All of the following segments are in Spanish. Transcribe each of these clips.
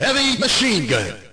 Heavy machine gun.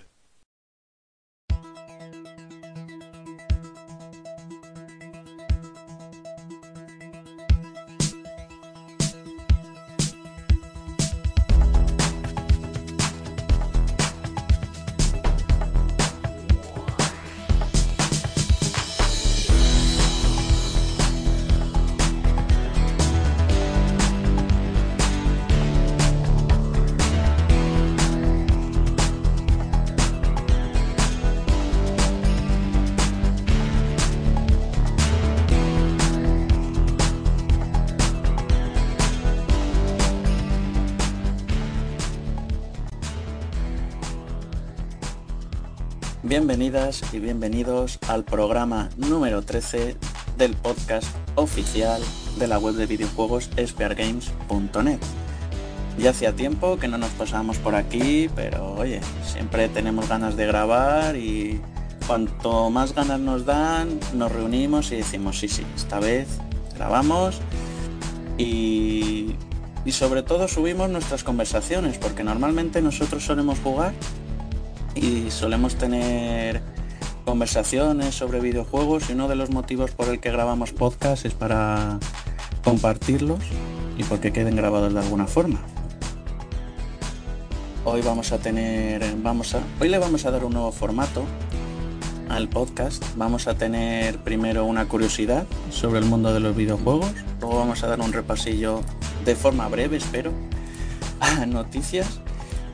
Bienvenidas y bienvenidos al programa número 13 del podcast oficial de la web de videojuegos speargames.net. Ya hacía tiempo que no nos pasábamos por aquí, pero oye, siempre tenemos ganas de grabar y cuanto más ganas nos dan, nos reunimos y decimos, sí, sí, esta vez grabamos y, y sobre todo subimos nuestras conversaciones, porque normalmente nosotros solemos jugar y solemos tener conversaciones sobre videojuegos y uno de los motivos por el que grabamos podcast es para compartirlos y porque queden grabados de alguna forma. Hoy vamos a tener, vamos a, hoy le vamos a dar un nuevo formato al podcast. Vamos a tener primero una curiosidad sobre el mundo de los videojuegos, luego vamos a dar un repasillo de forma breve, espero, a noticias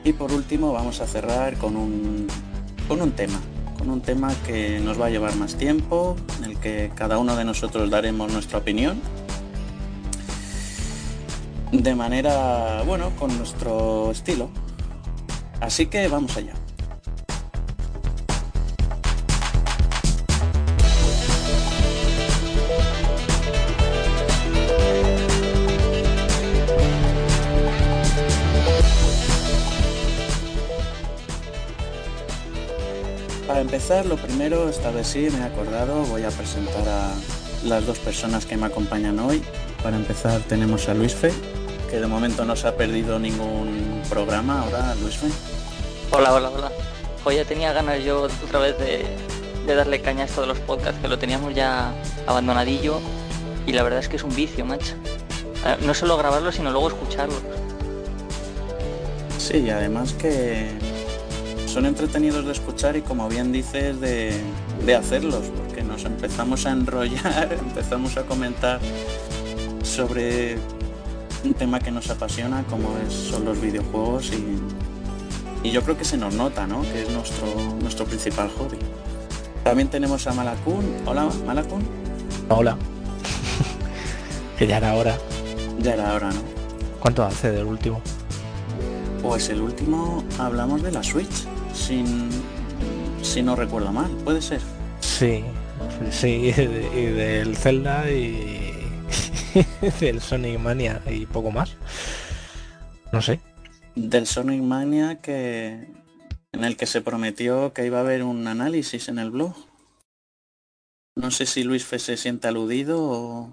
y por último vamos a cerrar con un, con un tema, con un tema que nos va a llevar más tiempo, en el que cada uno de nosotros daremos nuestra opinión. De manera, bueno, con nuestro estilo. Así que vamos allá. Para empezar, lo primero, esta vez sí me he acordado, voy a presentar a las dos personas que me acompañan hoy. Para empezar tenemos a Luis Fe, que de momento no se ha perdido ningún programa. Ahora, Luis Fe. Hola, hola, hola. Hoy ya tenía ganas yo otra vez de, de darle caña a esto de los podcasts, que lo teníamos ya abandonadillo. Y la verdad es que es un vicio, macho. Eh, No solo grabarlo, sino luego escucharlo. Sí, y además que son entretenidos de escuchar y como bien dices de, de hacerlos, porque nos empezamos a enrollar, empezamos a comentar sobre un tema que nos apasiona como es, son los videojuegos y, y yo creo que se nos nota, ¿no? Que es nuestro, nuestro principal hobby. También tenemos a Malakun. Hola, Malakun. Hola. que ya era hora. Ya era hora, ¿no? ¿Cuánto hace del último? Pues el último hablamos de la Switch, sin, si no recuerdo mal, puede ser. Sí, sí, y de- y del Zelda y del Sonic Mania y poco más. No sé. Del Sonic Mania que en el que se prometió que iba a haber un análisis en el blog. No sé si Luis Fe se siente aludido o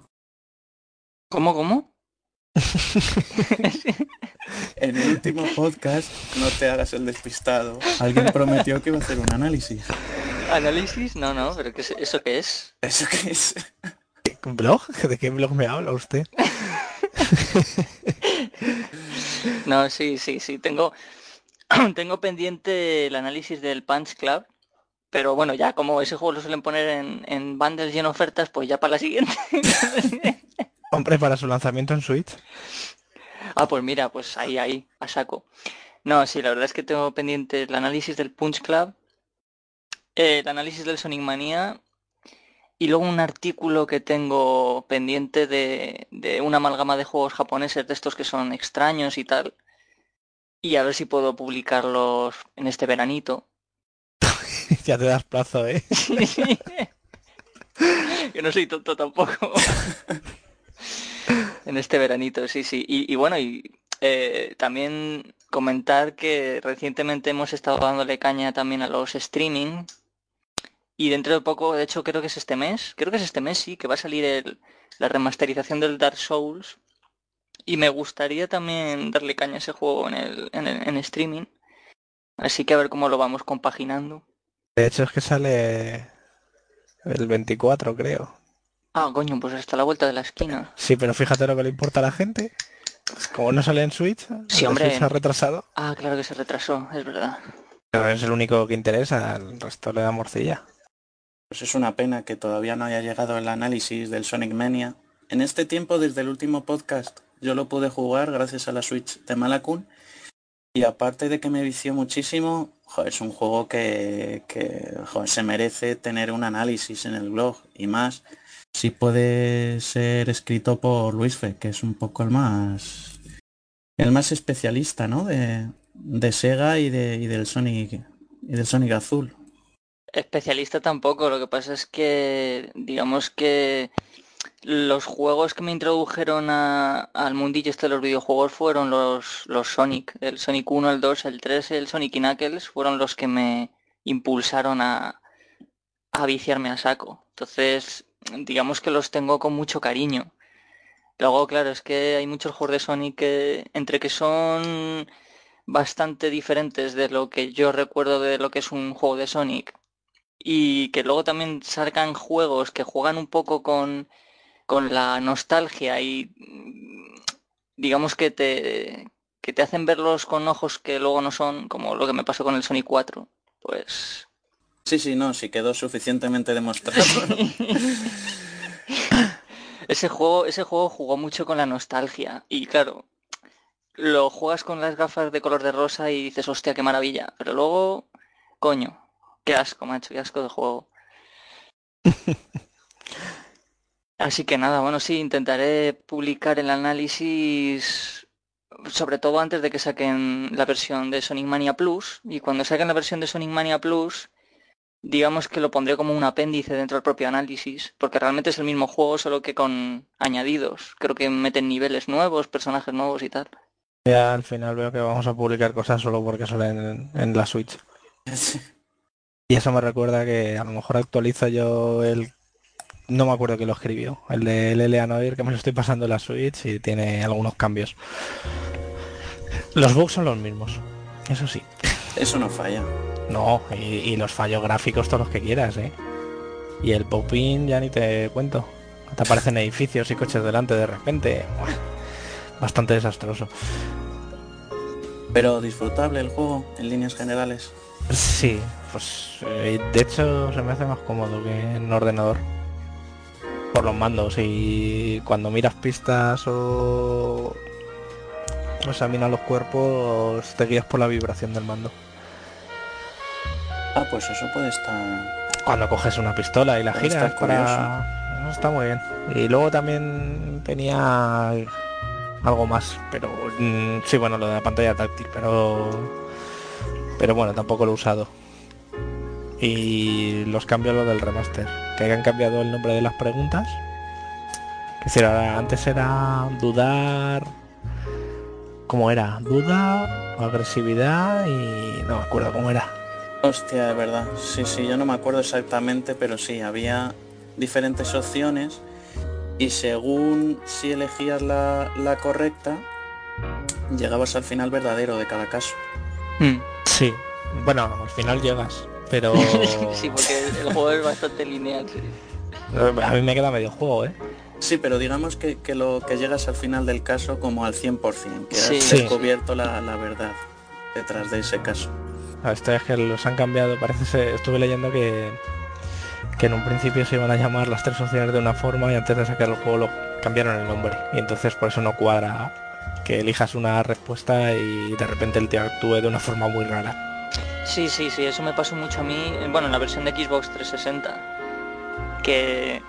¿Cómo, cómo? en el último podcast, no te hagas el despistado. Alguien prometió que iba a hacer un análisis. ¿Análisis? No, no, pero ¿qué es- ¿eso qué es? ¿Eso qué es? ¿Un blog? ¿De qué blog me habla usted? No, sí, sí, sí. Tengo, tengo pendiente el análisis del Punch Club. Pero bueno, ya como ese juego lo suelen poner en, en bundles y en ofertas, pues ya para la siguiente. Hombre, para su lanzamiento en Switch. Ah, pues mira, pues ahí, ahí, a saco. No, sí, la verdad es que tengo pendiente el análisis del Punch Club, el análisis del Sonic Mania y luego un artículo que tengo pendiente de, de una amalgama de juegos japoneses de estos que son extraños y tal. Y a ver si puedo publicarlos en este veranito. ya te das plazo, ¿eh? que no soy tonto tampoco. En este veranito, sí, sí. Y, bueno, y eh, también comentar que recientemente hemos estado dándole caña también a los streaming. Y dentro de poco, de hecho creo que es este mes, creo que es este mes, sí, que va a salir el, la remasterización del Dark Souls. Y me gustaría también darle caña a ese juego en, el, en, el- en streaming. Así que a ver cómo lo vamos compaginando. De hecho es que sale el 24, creo. Ah, coño, pues hasta la vuelta de la esquina. Sí, pero fíjate lo que le importa a la gente. Como no sale en Switch, Sí, hombre. Switch se ha retrasado. Ah, claro que se retrasó, es verdad. Pero es el único que interesa, el resto le da morcilla. Pues es una pena que todavía no haya llegado el análisis del Sonic Mania. En este tiempo, desde el último podcast, yo lo pude jugar gracias a la Switch de Malakun. Y aparte de que me vició muchísimo, joder, es un juego que, que, joder, se merece tener un análisis en el blog y más. Si puede ser escrito por Luis Fe, que es un poco el más el más especialista, ¿no? De, de Sega y, de, y del Sonic y del Sonic Azul. Especialista tampoco, lo que pasa es que digamos que los juegos que me introdujeron a- al mundillo este de los videojuegos fueron los, los Sonic, el Sonic 1, el 2, el 3, el Sonic y Knuckles fueron los que me impulsaron a, a viciarme a saco. Entonces, digamos que los tengo con mucho cariño. Luego, claro, es que hay muchos juegos de Sonic que entre que son bastante diferentes de lo que yo recuerdo de lo que es un juego de Sonic y que luego también sacan juegos que juegan un poco con, con la nostalgia y mm, digamos que te, que te hacen verlos con ojos que luego no son, como lo que me pasó con el Sonic 4. Pues Sí, sí, no, sí quedó suficientemente demostrado. ese juego, ese juego jugó mucho con la nostalgia y claro, lo juegas con las gafas de color de rosa y dices, hostia, qué maravilla. Pero luego, coño, qué asco, macho, qué asco de juego. Así que nada, bueno, sí, intentaré publicar el análisis, sobre todo antes de que saquen la versión de Sonic Mania Plus. Y cuando saquen la versión de Sonic Mania Plus, digamos que lo pondré como un apéndice dentro del propio análisis, porque realmente es el mismo juego, solo que con añadidos. Creo que meten niveles nuevos, personajes nuevos y tal. Ya al final veo que vamos a publicar cosas solo porque salen en, en la Switch. Y eso me recuerda que a lo mejor actualizo yo el... No me acuerdo que lo escribió. El de LLA Noir, que me lo estoy pasando en la Switch y tiene algunos cambios. Los bugs son los mismos. Eso sí. Eso no falla. No, y, y los fallos gráficos todos los que quieras, ¿eh? Y el pop-in ya ni te cuento. Te aparecen edificios y coches delante de repente. Bastante desastroso. Pero disfrutable el juego en líneas generales. Sí, pues eh, de hecho se me hace más cómodo que en ordenador. Por los mandos y cuando miras pistas o o examinas los cuerpos te guías por la vibración del mando. Ah, pues eso puede estar... Cuando coges una pistola y la Puede giras para... Eso Está muy bien. Y luego también tenía algo más, pero mm, sí, bueno, lo de la pantalla táctil, pero pero bueno, tampoco lo he usado. Y los cambios lo del remaster, que hayan cambiado el nombre de las preguntas. Que ahora antes era dudar, ¿cómo era? Duda, agresividad y no me acuerdo cómo era. Hostia, de verdad. Sí, sí, yo no me acuerdo exactamente, pero sí, había diferentes opciones y según si elegías la, la correcta, llegabas al final verdadero de cada caso. Hmm. Sí, bueno, al final llegas, pero sí, porque el juego es bastante lineal. sí. a mí me queda medio juego, ¿eh? Sí, pero digamos que, que lo que llegas al final del caso como al 100%, que has Sí. Sí. descubierto la, la verdad detrás de ese caso. A Esto es que los han cambiado, parece ser, estuve leyendo que, que en un principio se iban a llamar las tres opciones de una forma y antes de sacar el juego lo cambiaron el nombre. Y entonces por eso no cuadra que elijas una respuesta y de repente el tío actúe de una forma muy rara. Sí, sí, sí, eso me pasó mucho a mí, eh, bueno, en la versión de Xbox 360, que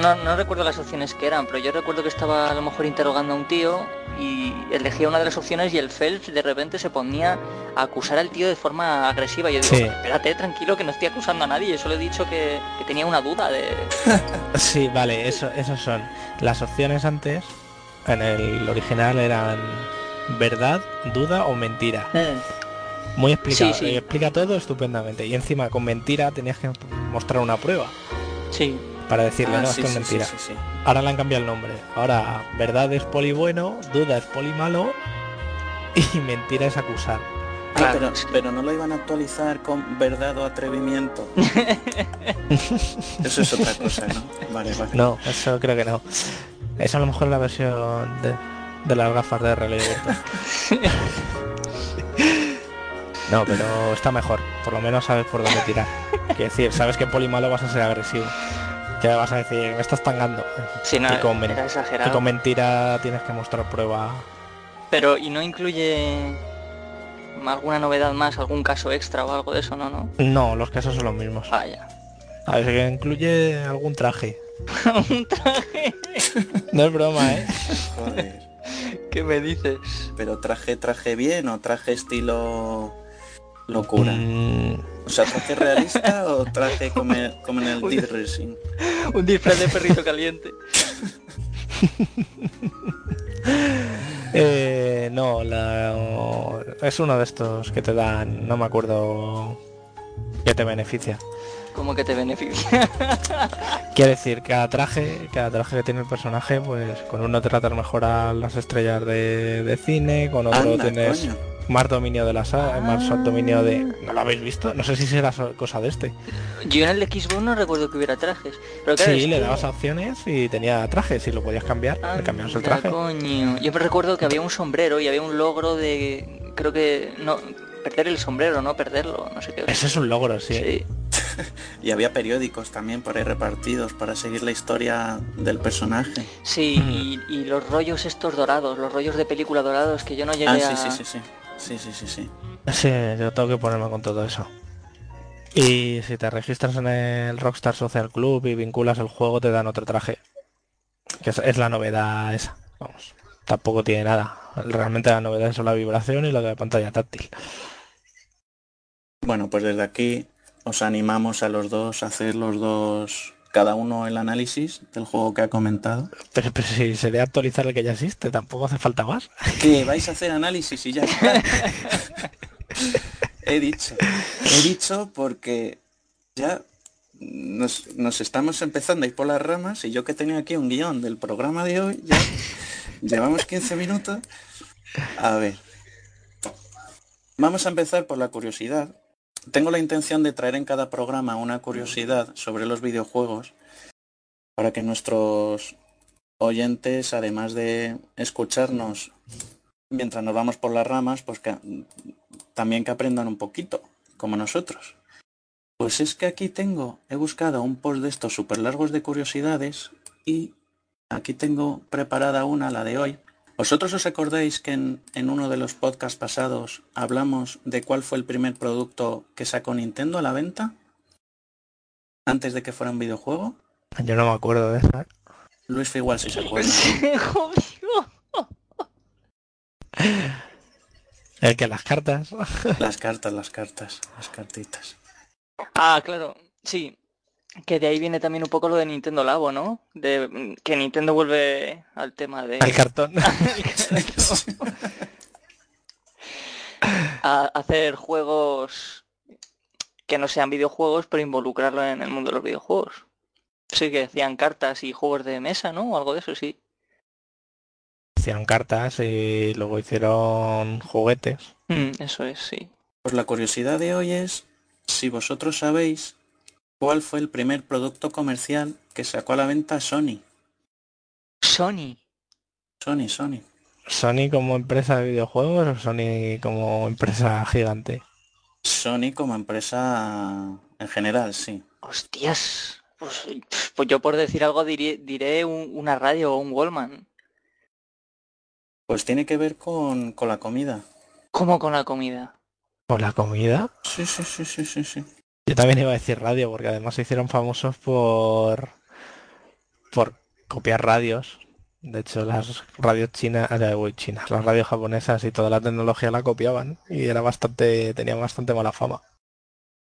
no, no recuerdo las opciones que eran, pero yo recuerdo que estaba a lo mejor interrogando a un tío y elegía una de las opciones y el Phelps de repente se ponía a acusar al tío de forma agresiva. Yo digo, Sí. espérate, tranquilo, que no estoy acusando a nadie, solo he dicho que, que tenía una duda de... Sí, vale, eso, esos son. Las opciones antes, en el original eran verdad, duda o mentira. Muy explicado, Sí, explica todo estupendamente. Y encima con mentira tenías que mostrar una prueba Sí, para decirle, Ah, no, sí, esto es sí, mentira. sí, sí, sí. Ahora le han cambiado el nombre. Ahora verdad es poli bueno, duda es poli malo y mentira es acusar. Ah, pero, no lo iban a actualizar con verdad o atrevimiento. eso es otra cosa, ¿no? Vale, vale. No, eso creo que no. Es a lo mejor la versión de, de las gafas de realidad No, pero está mejor. Por lo menos sabes por dónde tirar. Que decir, sabes que polimalo vas a ser agresivo. Ya vas a decir, me estás tangando. Sí, no, y con, exagerado. con mentira tienes que mostrar prueba. Pero, ¿y no incluye alguna novedad más, algún caso extra o algo de eso, no? No, no los casos son los mismos. Ah, ya. A ver, que incluye algún traje. ¿Un traje? no es broma, ¿eh? Joder. ¿Qué me dices? Pero traje, traje bien o traje estilo locura. Mm. O sea, traje realista o traje como, como en el Deep Racing. Un disfraz de perrito caliente. eh, no, la, es uno de estos que te dan, no me acuerdo, que te beneficia. ¿Cómo que te beneficia? Quiere decir, cada traje, cada traje que tiene el personaje, pues con uno te tratas mejor a las estrellas de, cine, con otro tienes más dominio de la sala, más dominio de... ¿No lo habéis visto? No sé si será cosa de este. Yo en el Xbox no recuerdo que hubiera trajes. Pero sí, le dabas opciones y tenía trajes y lo podías cambiar. le cambiabas el traje. Coño. Yo me recuerdo que había un sombrero y había un logro de... Creo que... no Perder el sombrero, no perderlo, no sé qué. Ese es un logro, sí. y había periódicos también por ahí repartidos para seguir la historia del personaje. Sí, y, los rollos estos dorados, los rollos de película dorados que yo no llegué ah, sí, sí, sí, sí. Sí, sí, sí, sí. Sí, yo tengo que ponerme con todo eso. Y si te registras en el Rockstar Social Club y vinculas el juego, te dan otro traje. Que es, la novedad esa. Vamos, tampoco tiene nada. Realmente la novedad es la vibración y la de pantalla táctil. Bueno, pues desde aquí os animamos a los dos a hacer los dos cada uno el análisis del juego que ha comentado. Pero, pero si se debe actualizar el que ya existe, tampoco hace falta más. Que vais a hacer análisis y ya he dicho. He dicho porque ya nos, nos, estamos empezando a ir por las ramas y yo que tenía aquí un guion del programa de hoy, ya llevamos 15 minutos. A ver. Vamos a empezar por la curiosidad, tengo la intención de traer en cada programa una curiosidad sobre los videojuegos para que nuestros oyentes, además de escucharnos mientras nos vamos por las ramas, pues también que aprendan un poquito, como nosotros. Pues es que aquí tengo, he buscado un post de estos súper largos de curiosidades y aquí tengo preparada una, la de hoy, ¿Vosotros os acordáis que en, uno de los podcasts pasados hablamos de cuál fue el primer producto que sacó Nintendo a la venta? Antes de que fuera un videojuego. Yo no me acuerdo de eso. Luis fue igual si se acuerda. el que las cartas. las cartas, las cartas, las cartitas. Ah, claro. Sí, que de ahí viene también un poco lo de Nintendo Labo, ¿no? De que Nintendo vuelve al tema de... Al cartón. a hacer juegos que no sean videojuegos, pero involucrarlo en el mundo de los videojuegos. Sí, que decían cartas y juegos de mesa, ¿no? O algo de eso, sí. Hicieron cartas y luego hicieron juguetes. Mm, eso es, sí. Pues la curiosidad de hoy es si vosotros sabéis ¿Cuál fue el primer producto comercial que sacó a la venta Sony? Sony. Sony, Sony. ¿Sony como empresa de videojuegos o Sony como empresa gigante? Sony como empresa en general, sí. Hostias. Pues, pues yo por decir algo diré, una radio o un Wallman. Pues tiene que ver con, con la comida. ¿Cómo con la comida? ¿Con la comida? Sí, sí, sí, sí, sí, sí. Yo también iba a decir radio, porque además se hicieron famosos por por copiar radios. De hecho, las radios chinas, eh, chinas, las radios japonesas y toda la tecnología la copiaban y era bastante, tenía bastante mala fama.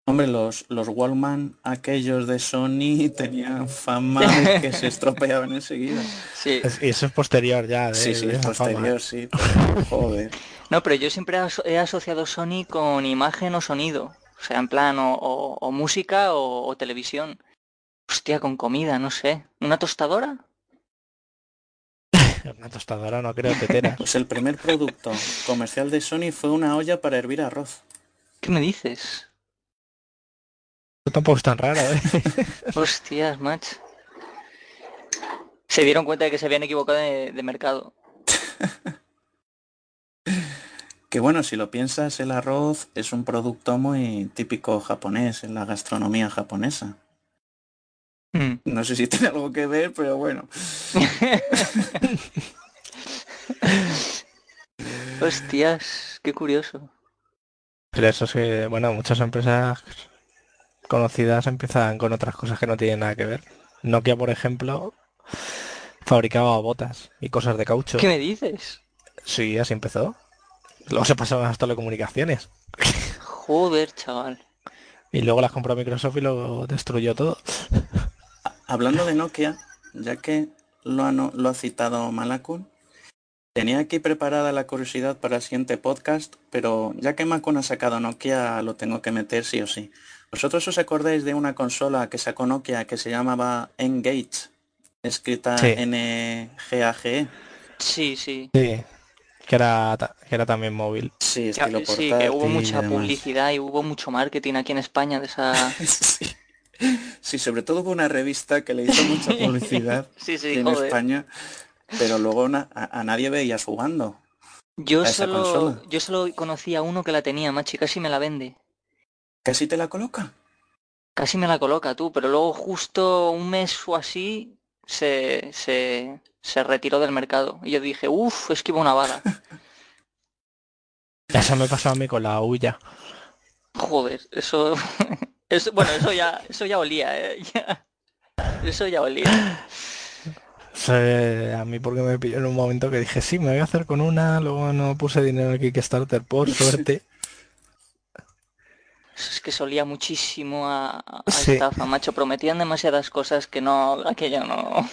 Hombre, los, los Wallman, aquellos de Sony, tenían fama que se estropeaban enseguida. Sí. y eso es posterior ya. sí, sí, es posterior, sí. joder. No, pero yo siempre he asociado Sony con imagen o sonido. O sea, en plan, o, música o, televisión. Hostia, con comida, no sé. ¿Una tostadora? Una tostadora no creo tetera. Pues el primer producto comercial de Sony fue una olla para hervir arroz. ¿Qué me dices? Esto tampoco es tan raro, ¿eh? Hostias, macho. Se dieron cuenta de que se habían equivocado de, de mercado. Que bueno, si lo piensas, el arroz es un producto muy típico japonés, en la gastronomía japonesa. Mm. No sé si tiene algo que ver, pero bueno. Hostias, qué curioso. Pero eso es que, bueno, muchas empresas conocidas empiezan con otras cosas que no tienen nada que ver. Nokia, por ejemplo, fabricaba botas y cosas de caucho. ¿Qué me dices? Sí, así empezó. Luego se pasaron a las telecomunicaciones. Joder, chaval. Y luego las compró Microsoft y lo destruyó todo. Hablando de Nokia, ya que lo ha, no- lo ha citado Malakun, tenía aquí preparada la curiosidad para el siguiente podcast, pero ya que Malakun ha sacado Nokia, lo tengo que meter sí o sí. ¿Vosotros os acordáis de una consola que sacó Nokia que se llamaba Engage? Escrita Sí. N-G-A-G-E. Sí, sí. Sí. Que era, que era también móvil. Sí, estilo sí, que hubo mucha publicidad y hubo mucho marketing aquí en España de esa... Sí. Sí, sobre todo hubo una revista que le hizo mucha publicidad Sí, sí, aquí en joder. España, pero luego na- a, a nadie veías jugando. Yo solo, consola. yo solo conocía a uno que la tenía, macho, y casi me la vende. Casi te la coloca. Casi me la coloca tú, pero luego justo un mes o así se, se, se retiró del mercado. Y yo dije, uff, es que iba una bala. Eso me pasó a mí con la Uya. Joder, eso, eso bueno, eso ya, eso ya olía, eh, ya. Eso ya olía. Eh, a mí porque me pilló en un momento que dije, sí, me voy a hacer con una, luego no puse dinero en Kickstarter por suerte. Eso es que solía muchísimo a, a Sí. estafa, macho. Prometían demasiadas cosas que no, aquello no.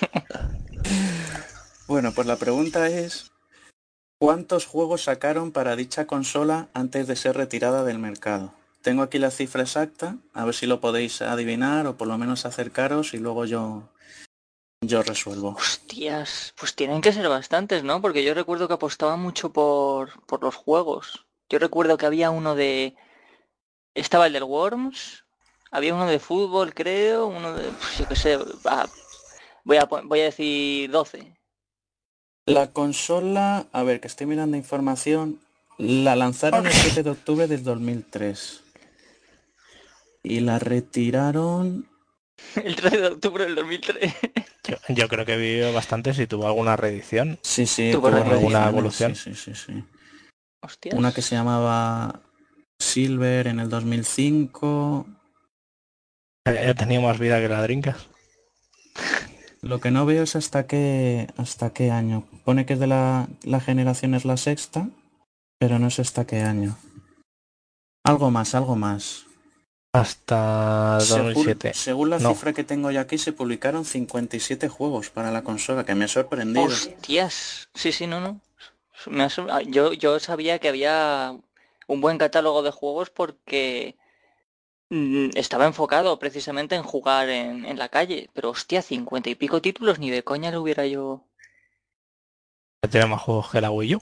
Bueno, pues la pregunta es, ¿cuántos juegos sacaron para dicha consola antes de ser retirada del mercado? Tengo aquí la cifra exacta, a ver si lo podéis adivinar o por lo menos acercaros y luego yo, yo resuelvo. Hostias, pues tienen que ser bastantes, ¿no? Porque yo recuerdo que apostaban mucho por, por los juegos. Yo recuerdo que había uno de... Estaba el del Worms, había uno de fútbol, creo, uno de... pues, yo qué sé, voy, a, voy a decir 12. La consola, a ver, que estoy mirando información, la lanzaron el 7 de octubre del 2003. Y la retiraron... El 13 de octubre del 2003. Yo, yo creo que vivió bastante si tuvo alguna reedición. Sí, sí, Tuvo tuvo alguna evolución. Sí, sí, sí. Hostias. Una que se llamaba Silver en el 2005. Ya ya tenía más vida que la Drinkas. Lo que no veo es hasta qué hasta qué año. Pone que es de la, la generación es la sexta, pero no sé hasta qué año. Algo más, algo más. Hasta Según, 2007. según la No. cifra que tengo yo aquí, se publicaron 57 juegos para la consola, que me ha sorprendido. Hostias. Sí, sí, no, no. Me ha sor- yo, yo sabía que había un buen catálogo de juegos porque estaba enfocado precisamente en jugar en, en la calle. Pero hostia, cincuenta y pico títulos, ni de coña lo hubiera yo. Tiene más juegos que la Wii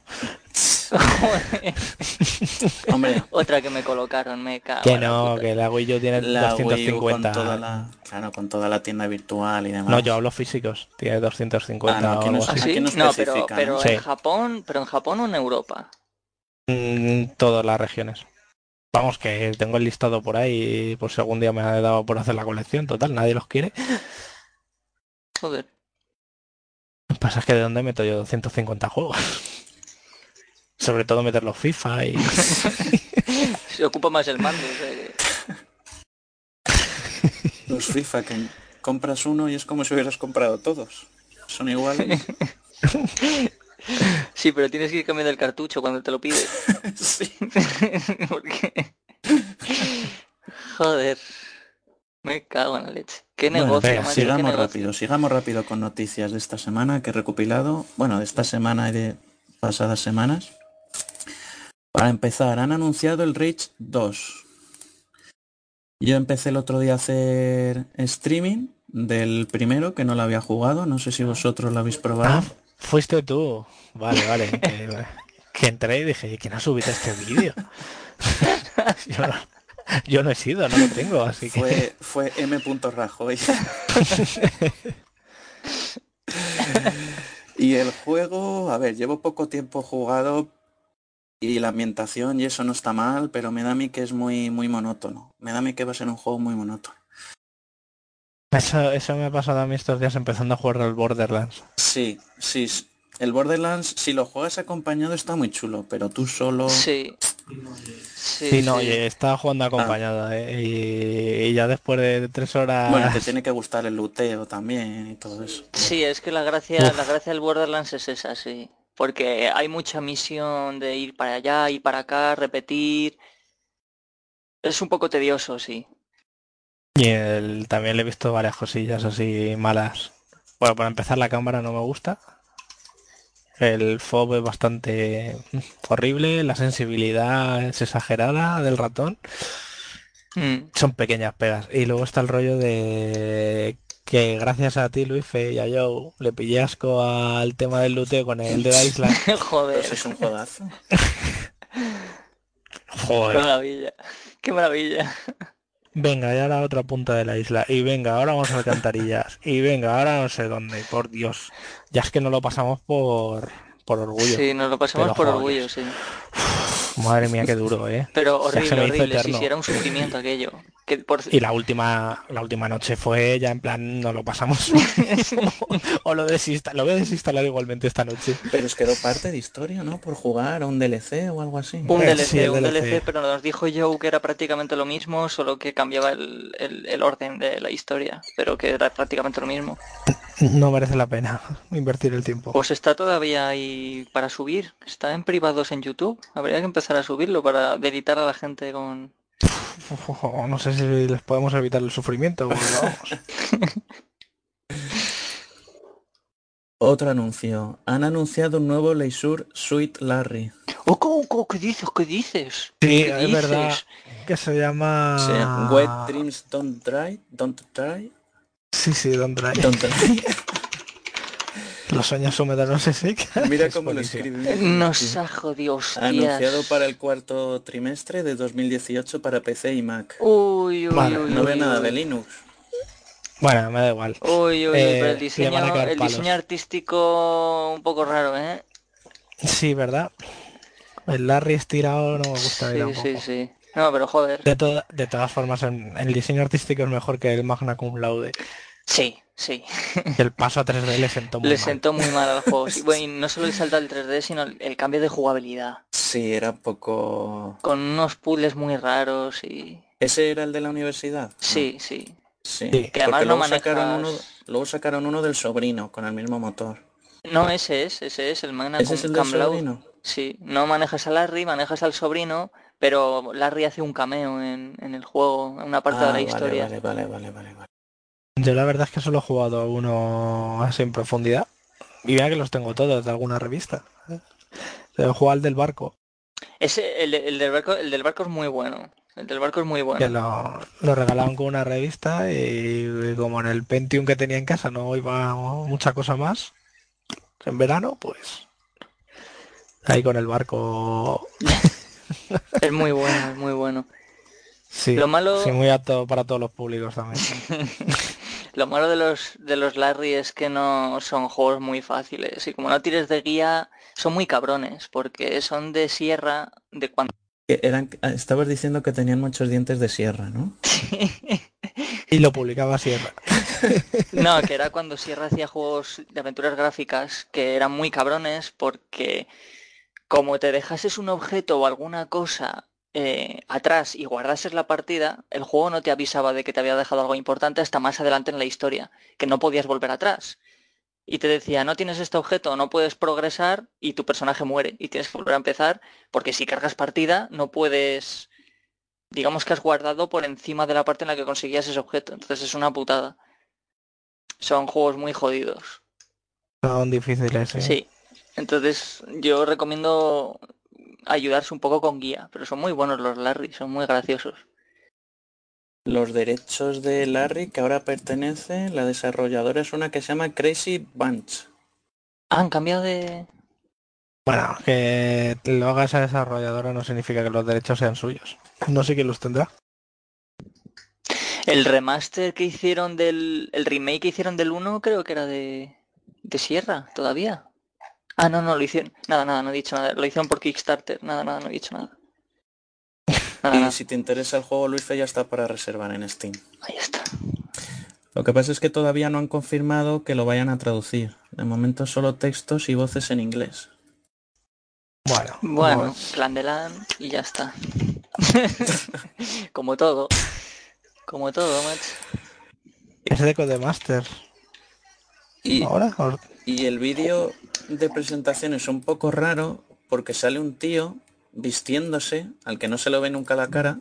Hombre, Otra que me colocaron, me cago Que no, que la Wii U tiene la Wii U con 250. toda la, claro, con toda la tienda virtual y demás. No, yo hablo físicos. Tiene 250 Ah, no, aquí o no algo sé. ¿Ah, así. sí? Aquí no No, pero, especifican, pero ¿no? Sí. en Japón, pero en Japón o en Europa. Mm, todas las regiones. Vamos, que tengo el listado por ahí, por si algún día me ha dado por hacer la colección. Total, nadie los quiere. Joder. Lo que pasa es que de dónde meto yo 250 juegos. Sobre todo meter los FIFA y... Se ocupa más el mando. o sea que- Los FIFA que compras uno y es como si hubieras comprado todos. Son iguales. Sí, pero tienes que ir cambiando el cartucho cuando te lo pide. sí. Porque... Joder. Me cago en la leche. Qué Bueno, negocio, qué sigamos negocio. rápido, sigamos rápido con noticias de esta semana que he recopilado, bueno, de esta semana y de pasadas semanas. Para empezar, han anunciado el Rage 2. Yo empecé el otro día a hacer streaming del primero, que no lo había jugado, no sé si vosotros lo habéis probado. Ah, Fuiste tú. Vale, vale. que, que entré y dije, ¿quién ha subido este vídeo? yo, no, yo, no, he sido, no lo tengo, así que... Fue, fue M. Rajoy. y el juego, a ver, llevo poco tiempo jugado y la ambientación y eso no está mal, pero me da a mí que es muy, muy monótono. Me da a mí que va a ser un juego muy monótono. Eso, eso me ha pasado a mí estos días empezando a jugar al Borderlands. Sí, sí. El Borderlands, si lo juegas acompañado está muy chulo, pero tú solo... Sí. Sí, no, estaba jugando acompañado ah. ¿eh? y, ya después de tres horas... Bueno, te tiene que gustar el luteo también y todo eso. Sí, es que la gracia, la gracia del Borderlands es esa, sí. Porque hay mucha misión de ir para allá, ir para acá, repetir. Es un poco tedioso, sí. Y el, también le he visto varias cosillas así malas. Bueno, para empezar la cámara no me gusta. El FOB es bastante horrible, la sensibilidad es exagerada del ratón. Mm. Son pequeñas pegas. Y luego está el rollo de que gracias a ti, Luis Fe, y a Joe, le pillé asco al tema del luteo con el de la isla. Joder. Pues es un jodazo. Joder. Qué maravilla. Qué maravilla. Venga, ya la otra punta de la isla. Y venga, ahora vamos a alcantarillas. Y venga, ahora no sé dónde. Por Dios. Ya es que no lo pasamos por, por orgullo. Sí, nos lo pasamos por orgullo, sí. Madre mía, qué duro, ¿eh? Pero horrible, horrible. Si, era un sufrimiento aquello. Y la última la última noche fue ya en plan, no lo pasamos. o lo, desista, lo voy a desinstalar igualmente esta noche. Pero es quedó parte de historia, ¿no? Por jugar a un DLC o algo así. Un eh, DLC, un DLC. pero nos dijo Joe que era prácticamente lo mismo, solo que cambiaba el, el orden de la historia, pero que era prácticamente lo mismo. No merece la pena invertir el tiempo. Pues está todavía ahí para subir. Está en privados en YouTube. Habría que empezar a subirlo para delitar a la gente con, no sé si les podemos evitar el sufrimiento. Otro anuncio. Han anunciado un nuevo Leisure Sweet Larry. Oh, ¿qué dices? ¿Qué dices? Sí, es verdad. Que se llama... Wet Dreams Don't Dry. Don't Dry. Sí, sí, Don't Dry. Don't dry. Los sueños húmedos no sé si. Mira cómo lo escribe. Nos ha jodido, Anunciado para el cuarto trimestre de 2018 para PC y Mac. Uy, uy, No ve nada de Linux. Bueno, me da igual. Uy, uy, pero el eh, diseño, el diseño artístico un poco raro, ¿eh? Sí, ¿verdad? El Larry estirado no me gusta. Sí, sí, sí. No, pero joder. De, de todas formas, el diseño artístico es mejor que el Magna Cum Laude. Sí, sí. el paso a 3D le sentó muy le sentó muy mal al juego. bueno, y no solo el salto al 3D, sino el cambio de jugabilidad. Sí, era un poco... Con unos puzzles muy raros y... ¿Ese era el de la universidad? Sí, sí. Sí, que además luego, sacaron uno, luego sacaron uno del sobrino con el mismo motor. No, ese es, ese es el Magna ¿Ese es el del sobrino? Sí, no manejas a Larry, manejas al sobrino, pero Larry hace un cameo en, en el juego, en una parte de la ah, historia. Vale, vale, vale, vale, vale. Yo la verdad es que solo he jugado a uno así en profundidad. Y mira que los tengo todos de alguna revista. He jugado al del barco. Ese, el, del barco, el del barco es muy bueno. El del barco es muy bueno. Que lo, lo regalaban con una revista y, como en el Pentium que tenía en casa no iba mucha cosa más, en verano, pues ahí con el barco. es muy bueno, es muy bueno. Sí, lo malo... sí, muy apto para todos los públicos también. Lo malo de los de los Larry es que no son juegos muy fáciles y como no tires de guía son muy cabrones porque son de sierra de cuando eran estabas diciendo que tenían muchos dientes de sierra, ¿no? y lo publicaba Sierra. no, que era cuando Sierra hacía juegos de aventuras gráficas que eran muy cabrones porque como te dejases un objeto o alguna cosa eh, atrás y guardases la partida, el juego no te avisaba de que te había dejado algo importante hasta más adelante en la historia, que no podías volver atrás. Y te decía, no tienes este objeto, no puedes progresar y tu personaje muere y tienes que volver a empezar porque si cargas partida no puedes, digamos que has guardado por encima de la parte en la que conseguías ese objeto. Entonces es una putada. Son juegos muy jodidos. Son difíciles, Sí. Entonces yo recomiendo ayudarse un poco con guía, pero son muy buenos los Larry, son muy graciosos. Los derechos de Larry, que ahora pertenece, la desarrolladora es una que se llama Crazy Bunch. han cambiado de... Bueno, que lo haga esa desarrolladora no significa que los derechos sean suyos. No sé quién los tendrá. El remaster que hicieron del... El remake que hicieron del 1 creo que era de... De Sierra, todavía. Ah, no, no, lo hicieron. Nada, nada, no he dicho nada. Lo hicieron por Kickstarter. Nada, nada, no he dicho nada. y si te interesa el juego, Luis, ya está para reservar en Steam. Ahí está. Lo que pasa es que todavía no han confirmado que lo vayan a traducir. De momento solo textos y voces en inglés. Bueno, bueno, plan de LAN y ya está. Como todo. Como todo, macho. Es de Codemaster. Y, ¿Ahora? y el vídeo de presentación es un poco raro porque sale un tío vistiéndose, al que no se lo ve nunca la cara,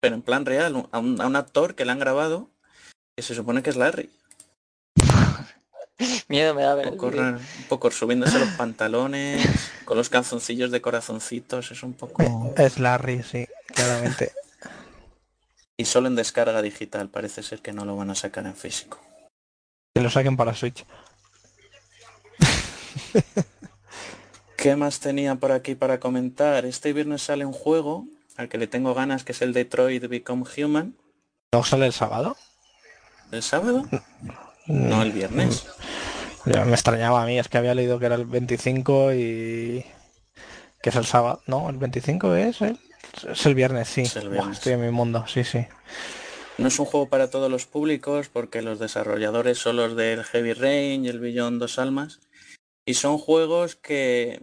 pero en plan real, a un, a un actor que le han grabado que se supone que es Larry. Miedo me da ver. Un poco, un poco subiéndose los pantalones, con los calzoncillos de corazoncitos, es un poco... Es Larry, sí, claramente. y solo en descarga digital, parece ser que no lo van a sacar en físico. Que lo saquen para Switch. ¿Qué más tenía por aquí para comentar? Este viernes sale un juego al que le tengo ganas, que es el Detroit Become Human. ¿No sale el sábado? ¿El sábado? No, el viernes. Ya me extrañaba a mí, es que había leído que era el 25 y que es el sábado. No, el 25 es el, es el viernes, sí. estoy en mi mundo, sí, sí. No es un juego para todos los públicos porque los desarrolladores son los del Heavy Rain y el Billón Dos Almas. Y son juegos que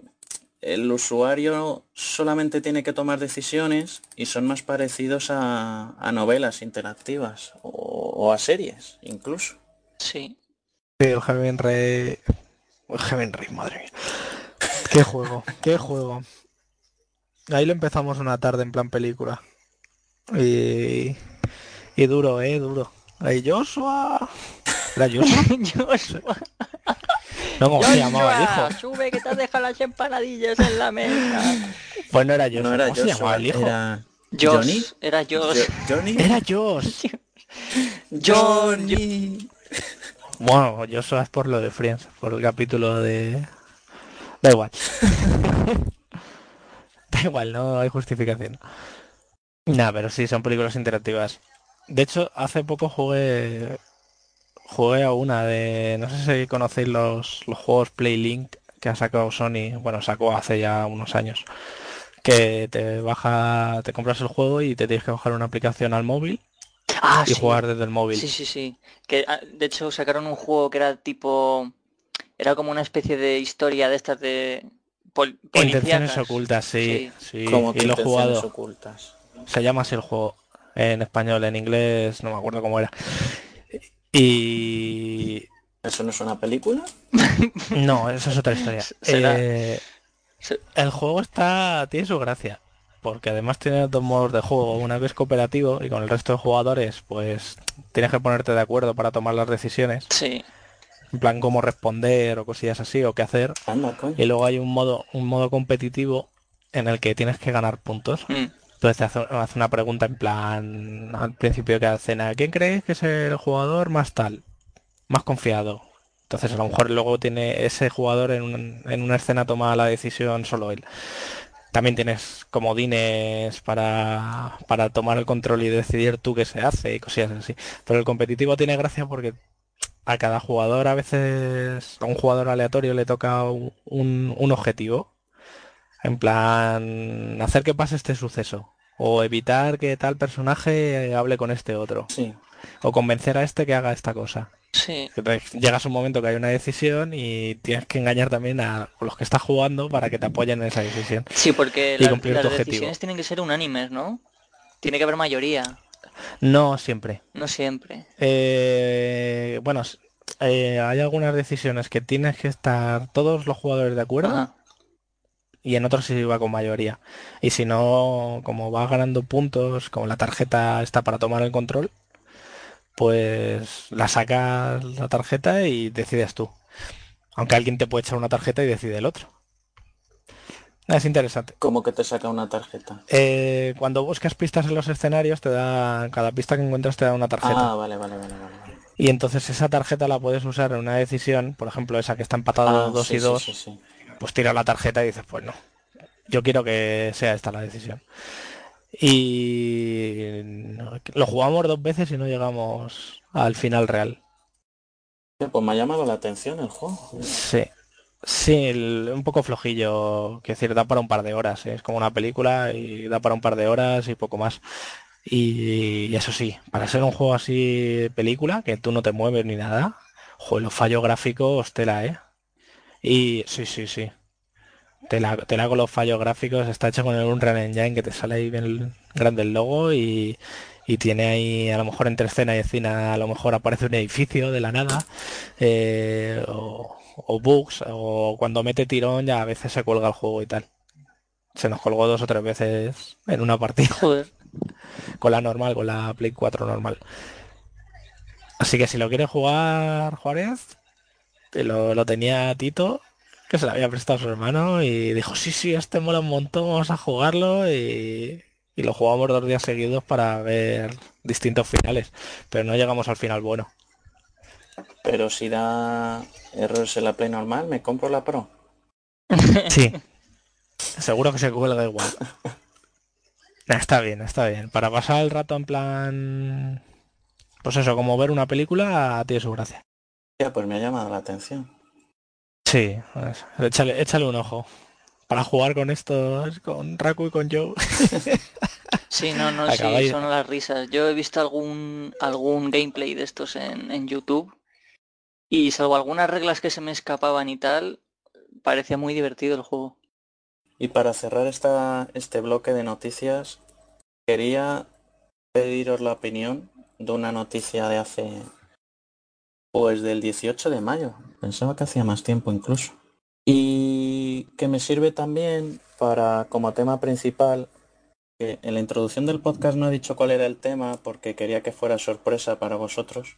el usuario solamente tiene que tomar decisiones y son más parecidos a, novelas interactivas o, a series incluso. Sí. Sí, el Heaven Ray... El Heaven Ray, madre mía. Qué juego, qué juego. Ahí lo empezamos una tarde en plan película. Y, y duro, eh, duro. Ahí Joshua. ¿Era Joshua? Joshua. No, ¿cómo se llamaba el hijo? Sube que te has dejado las empanadillas en la mesa. Pues no era yo, no era ¿Cómo se llamaba el hijo? Era... Johnny. Era Josh. Johnny. Era Josh. Johnny. Bueno, Joshua es por lo de Friends, por el capítulo de... Da igual. da igual, no hay justificación. Nada, pero sí, son películas interactivas. De hecho, hace poco jugué jugué a una de, no sé si conocéis los, los juegos Playlink que ha sacado Sony, bueno, sacó hace ya unos años, que te baja, te compras el juego y te tienes que bajar una aplicación al móvil ah, y jugar desde el móvil. Sí, sí, sí. Que ah, de hecho sacaron un juego que era tipo, era como una especie de historia de estas de pol Intenciones ocultas, sí, sí. Como y lo he jugado. Ocultas. Se llama así el juego en español, en inglés, no me acuerdo cómo era. Y... ¿Eso no es una película? no, eso es otra historia. Eh, el juego está tiene su gracia, porque además tiene dos modos de juego. Una que es cooperativo y con el resto de jugadores, pues tienes que ponerte de acuerdo para tomar las decisiones. Sí. En plan cómo responder o cosillas así o qué hacer. y luego hay un modo, un modo competitivo en el que tienes que ganar puntos. Mm. Entonces te hace, una pregunta en plan al principio de cada cena. ¿Quién crees que es el jugador más tal? Más confiado. Entonces a lo mejor luego tiene ese jugador en, en una escena toma la decisión solo él. También tienes comodines para, para tomar el control y decidir tú qué se hace y cosillas así. Pero el competitivo tiene gracia porque a cada jugador a veces, a un jugador aleatorio le toca un, un objetivo. En plan, hacer que pase este suceso o evitar que tal personaje hable con este otro. Sí. O convencer a este que haga esta cosa. Sí. Llegas a un momento que hay una decisión y tienes que engañar también a los que estás jugando para que te apoyen en esa decisión. Sí, porque las, decisiones tienen que ser unánimes, ¿no? Tiene que haber mayoría. No siempre. No siempre. Eh, bueno, eh, hay algunas decisiones que tienes que estar todos los jugadores de acuerdo y en otros sí va con mayoría. Y si no, como va ganando puntos, como la tarjeta está para tomar el control, pues la sacas la tarjeta y decides tú. Aunque alguien te puede echar una tarjeta y decide el otro. Es interesante. ¿Cómo que te saca una tarjeta? Eh, cuando buscas pistas en los escenarios, te da cada pista que encuentras te da una tarjeta. Ah, vale, vale, vale, vale. Y entonces esa tarjeta la puedes usar en una decisión, por ejemplo, esa que está empatada 2 Ah, y 2, pues tiras la tarjeta y dices, pues no, yo quiero que sea esta la decisión. Y lo jugamos dos veces y no llegamos al final real. Pues me ha llamado la atención el juego. Sí, sí, el- un poco flojillo, que decir, da para un par de horas, ¿eh? es como una película y da para un par de horas y poco más. Y, y eso sí, para ser un juego así película, que tú no te mueves ni nada, joder, los fallos gráficos, tela, ¿eh? Y sí, sí, sí. Tela, tela con los fallos gráficos, está hecho con el Unreal Engine que te sale ahí bien el- grande el logo y, y tiene ahí a lo mejor entre escena y escena a lo mejor aparece un edificio de la nada eh, o, o bugs o cuando mete tirón ya a veces se cuelga el juego y tal. Se nos colgó dos o tres veces en una partida Joder. con la normal, con la Play 4 normal. Así que si lo quiere jugar Juárez, lo, lo tenía Tito, que se lo había prestado a su hermano y dijo, sí, sí, este mola un montón, vamos a jugarlo y, y lo jugamos dos días seguidos para ver distintos finales, pero no llegamos al final bueno. Pero si da errores en la Play normal, me compro la Pro. Sí. Seguro que se cuelga igual. Está bien, está bien. Para pasar el rato en plan... Pues eso, como ver una película, tiene su gracia. Ya, pues me ha llamado la atención. Sí, pues, échale, échale un ojo. Para jugar con estos, con Raku y con Joe. Sí, no, no, Acabáis- sí, son las risas. Yo he visto algún algún gameplay de estos en, en YouTube y salvo algunas reglas que se me escapaban y tal, parecía muy divertido el juego. Y para cerrar esta, este bloque de noticias, quería pediros la opinión de una noticia de hace, pues del 18 de mayo. Pensaba que hacía más tiempo incluso. Y que me sirve también para, como tema principal, que en la introducción del podcast no he dicho cuál era el tema porque quería que fuera sorpresa para vosotros.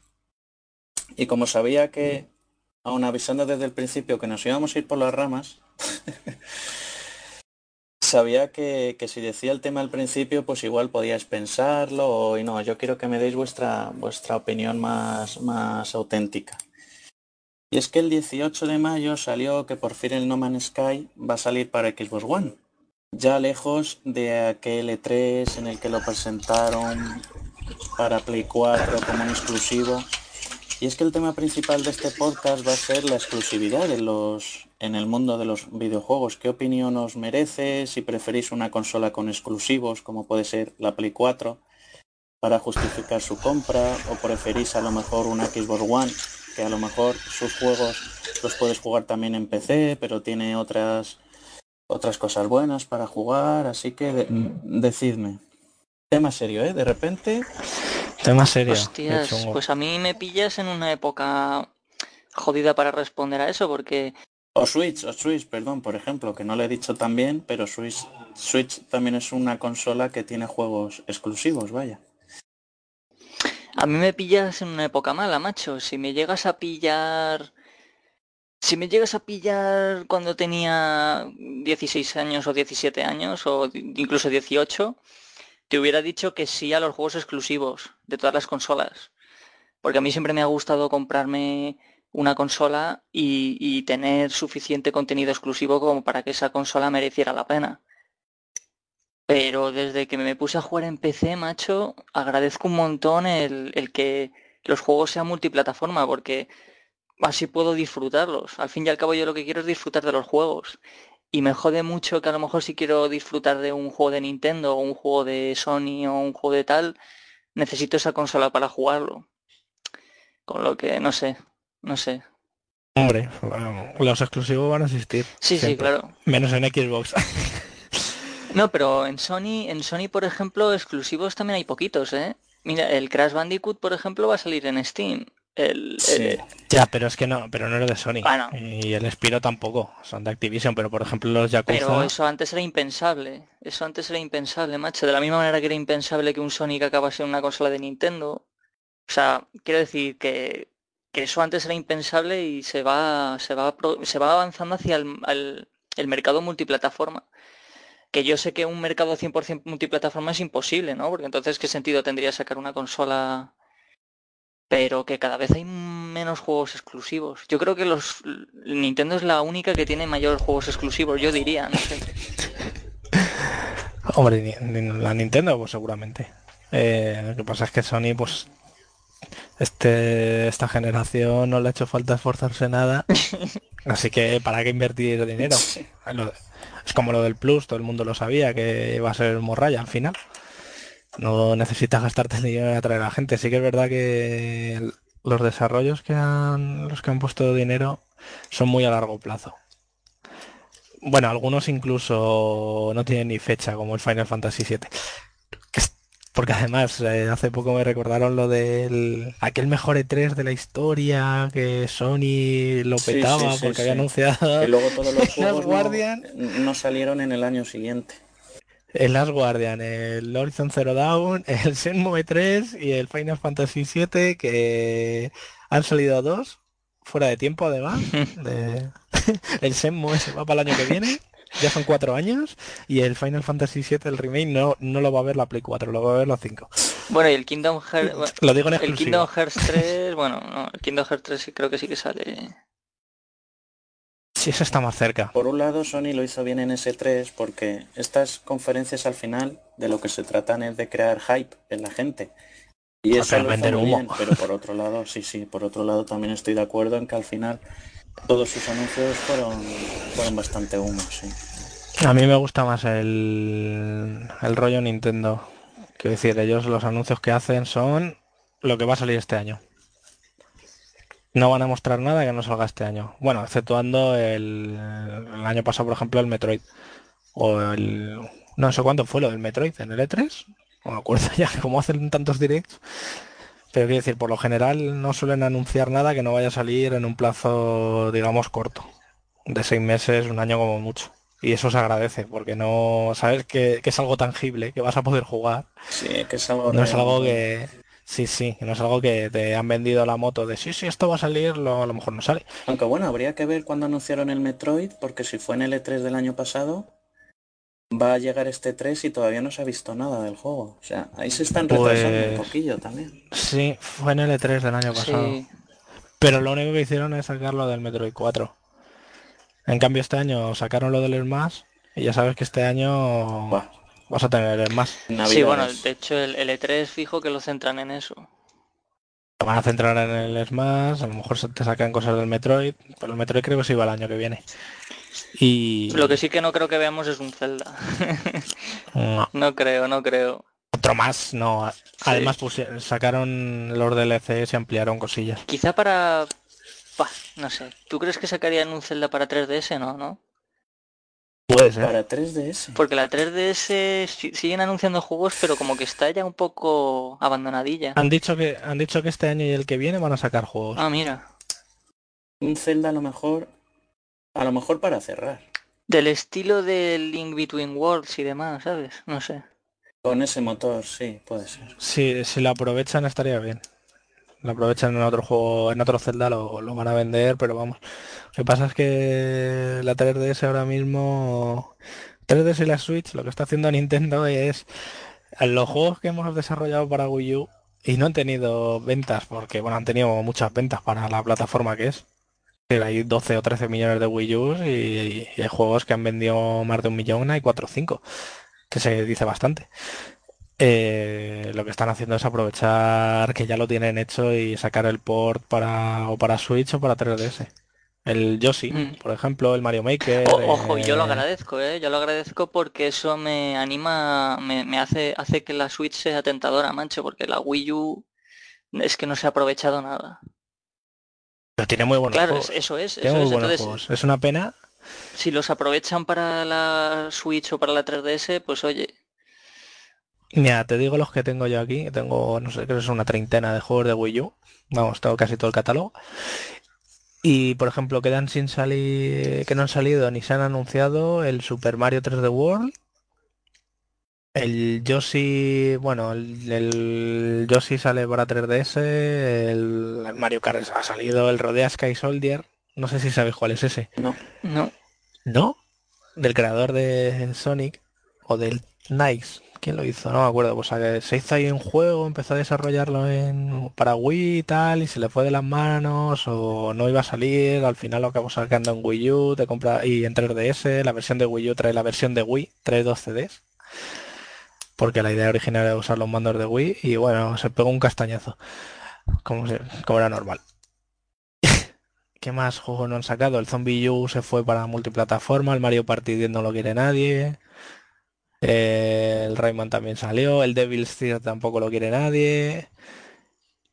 Y como sabía que, aun avisando desde el principio que nos íbamos a ir por las ramas, sabía que, si decía el tema al principio, pues igual podíais pensarlo y no, yo quiero que me deis vuestra, vuestra opinión más, más auténtica. Y es que el 18 de mayo salió que por fin el No Man's Sky va a salir para Xbox One. Ya lejos de aquel E3 en el que lo presentaron para Play 4 como un exclusivo. Y es que el tema principal de este podcast va a ser la exclusividad en, los, en el mundo de los videojuegos. ¿Qué opinión os merece? Si preferís una consola con exclusivos, como puede ser la Play 4, para justificar su compra, o preferís a lo mejor una Xbox One, que a lo mejor sus juegos los puedes jugar también en PC, pero tiene otras otras cosas buenas para jugar, así que de- decidme. Tema serio, ¿eh? De repente, Tema serio. Hostias, pues a mí me pillas en una época jodida para responder a eso porque O Switch, o Switch, perdón, por ejemplo, que no le he dicho también, pero Switch, Switch también es una consola que tiene juegos exclusivos, vaya. A mí me pillas en una época mala, macho. Si me llegas a pillar... Si me llegas a pillar cuando tenía 16 años o 17 años o incluso 18, te hubiera dicho que sí a los juegos exclusivos de todas las consolas. Porque a mí siempre me ha gustado comprarme una consola y, y tener suficiente contenido exclusivo como para que esa consola mereciera la pena. Pero desde que me puse a jugar en PC, macho, agradezco un montón el, el que los juegos sean multiplataforma, porque así puedo disfrutarlos. Al fin y al cabo yo lo que quiero es disfrutar de los juegos. Y me jode mucho que a lo mejor si quiero disfrutar de un juego de Nintendo o un juego de Sony o un juego de tal, necesito esa consola para jugarlo. Con lo que no sé, no sé. Hombre, los exclusivos van a existir. Sí, sí, claro. Menos en Xbox. No, pero en Sony, en Sony, por ejemplo, exclusivos también hay poquitos, ¿eh? Mira, el Crash Bandicoot, por ejemplo, va a salir en Steam. El, Sí. eh, ya, pero es que no, pero no es de Sony. Bueno. Y el Spiro tampoco, son de Activision, pero por ejemplo los pero Yakuza... eso antes era impensable. Eso antes era impensable, macho. De la misma manera que era impensable que un Sonic acabase en una consola de Nintendo. O sea, quiero decir que, que eso antes era impensable y se va, se va, se va avanzando hacia el, mercado multiplataforma. Que yo sé que un mercado 100% multiplataforma es imposible, ¿no? Porque entonces, ¿qué sentido tendría sacar una consola pero que cada vez hay menos juegos exclusivos. Yo creo que los Nintendo es la única que tiene mayores juegos exclusivos, yo diría, no. Hombre, la Nintendo pues seguramente. Eh, lo que pasa es que Sony pues este esta generación no le ha hecho falta esforzarse nada. Así que para qué invertir dinero. Es como lo del Plus, todo el mundo lo sabía que iba a ser morralla al final. No necesitas gastarte el dinero en atraer a la gente. Sí que es verdad que los desarrollos que han los que han puesto dinero son muy a largo plazo. Bueno, algunos incluso no tienen ni fecha, como el Final Fantasy VII. Porque además, eh, hace poco me recordaron lo del aquel mejor E3 de la historia, que Sony lo petaba porque había anunciado. Y luego todos los juegos Guardian... no, salieron en el año siguiente. El Last Guardian, el Horizon Zero Dawn, el Shenmue 3 y el Final Fantasy VII, que han salido dos, fuera de tiempo además. De... el Shenmue se va para el año que viene ya son cuatro años y el Final Fantasy VII, el remake, no, no lo va a ver la Play 4, lo va a ver la 5. Bueno, y el Kingdom Hearts... lo digo en El Kingdom Hearts 3, bueno, no, el Kingdom Hearts 3 creo que sí que sale... Sí, eso está más cerca. Por un lado, Sony lo hizo bien en S3 porque estas conferencias al final de lo que se tratan es de crear hype en la gente. Y eso lo vender humo. pero por otro lado, sí, sí, por otro lado también estoy de acuerdo en que al final todos sus anuncios fueron, fueron bastante humos, sí. A mí me gusta más el, el rollo Nintendo. Quiero decir, ellos los anuncios que hacen son lo que va a salir este año. No van a mostrar nada que no salga este año. Bueno, exceptuando el, el año pasado, por ejemplo, el Metroid. O el... No sé cuánto fue lo del Metroid en el E3. No me acuerdo ya cómo hacen tantos directs. Pero quiero decir, por lo general no suelen anunciar nada que no vaya a salir en un plazo, digamos, corto. De seis meses, un año como mucho. Y eso se agradece, porque no sabes que, es algo tangible, que vas a poder jugar. Sí, que es algo... No es algo que... Sí, sí, no es algo que te han vendido la moto de sí, sí, esto va a salir, lo, a lo mejor no sale. Aunque bueno, habría que ver cuando anunciaron el Metroid, porque si fue en el E3 del año pasado, va a llegar este 3 y todavía no se ha visto nada del juego. O sea, ahí se están retrasando un pues, poquillo también. Sí, fue en el E3 del año pasado. Pero lo único que hicieron es sacarlo del Metroid 4. En cambio este año sacaron lo del Smash y ya sabes que este año vas a tener el más. Sí, bueno, de hecho el, E3 fijo que lo centran en eso. van a centrar en el Smash, a lo mejor te sacan cosas del Metroid, pero el Metroid creo que se va el año que viene. Y... Lo que sí que no creo que veamos es un Zelda. no. creo, no creo. Otro más, no. Además sacaron los DLCs y ampliaron cosillas. Quizá para... no sé. ¿Tú crees que sacarían un Zelda para 3DS? No, ¿no? Puede ser. Para 3DS. Porque la 3DS siguen anunciando juegos, pero como que está ya un poco abandonadilla. Han dicho que han dicho que este año y el que viene van a sacar juegos. Ah, mira. Un Zelda a lo mejor a lo mejor para cerrar. Del estilo del Link Between Worlds y demás, ¿sabes? No sé. Con ese motor, sí, puede ser. Sí, si lo aprovechan estaría bien. Lo aprovechan en otro juego, en otro Zelda lo, lo van a vender, pero vamos. Lo que pasa es que la 3DS ahora mismo, 3DS y la Switch, lo que está haciendo Nintendo es los juegos que hemos desarrollado para Wii U y no han tenido ventas, porque bueno, han tenido muchas ventas para la plataforma que es hay 12 o 13 millones de Wii U y, hay juegos que han vendido más de un millón, hay 4 o 5, que se dice bastante. Eh, lo que están haciendo es aprovechar que ya lo tienen hecho y sacar el port para o para Switch o para 3DS. El Yoshi, mm. por ejemplo, el Mario Maker. ojo, yo lo eh, agradezco, ¿eh? Yo lo agradezco porque eso me anima, me, me, hace, hace que la Switch sea tentadora, mancho, porque la Wii U es que no se ha aprovechado nada. Pero tiene muy buenos claro, eso es. es. una pena. Si los aprovechan para la Switch o para la 3DS, pues oye. Mira, te digo los que tengo yo aquí. Tengo, no sé, creo que es una treintena de juegos de Wii U. Vamos, tengo casi todo el catálogo. Y por ejemplo, quedan sin salir, que no han salido ni se han anunciado el Super Mario 3D World, el Yoshi, bueno, el, Yoshi sale para 3DS, el, Mario Kart ha salido, el Rodea Sky Soldier, no sé si sabes cuál es ese. No. No. ¿No? Del creador de Sonic o del Nice, ¿Quién lo hizo? No me acuerdo. Pues se hizo ahí un juego, empezó a desarrollarlo en para Wii y tal, y se le fue de las manos, o no iba a salir, al final lo acabó sacando en Wii U, te compra y en 3DS, la versión de Wii U trae la versión de Wii, trae dos CDs. Porque la idea original era usar los mandos de Wii y bueno, se pegó un castañazo. Como, como era normal. ¿Qué más juegos no han sacado? El Zombie U se fue para multiplataforma, el Mario Party 10 no lo quiere nadie. el Rayman también salió, el Devil's Tear tampoco lo quiere nadie.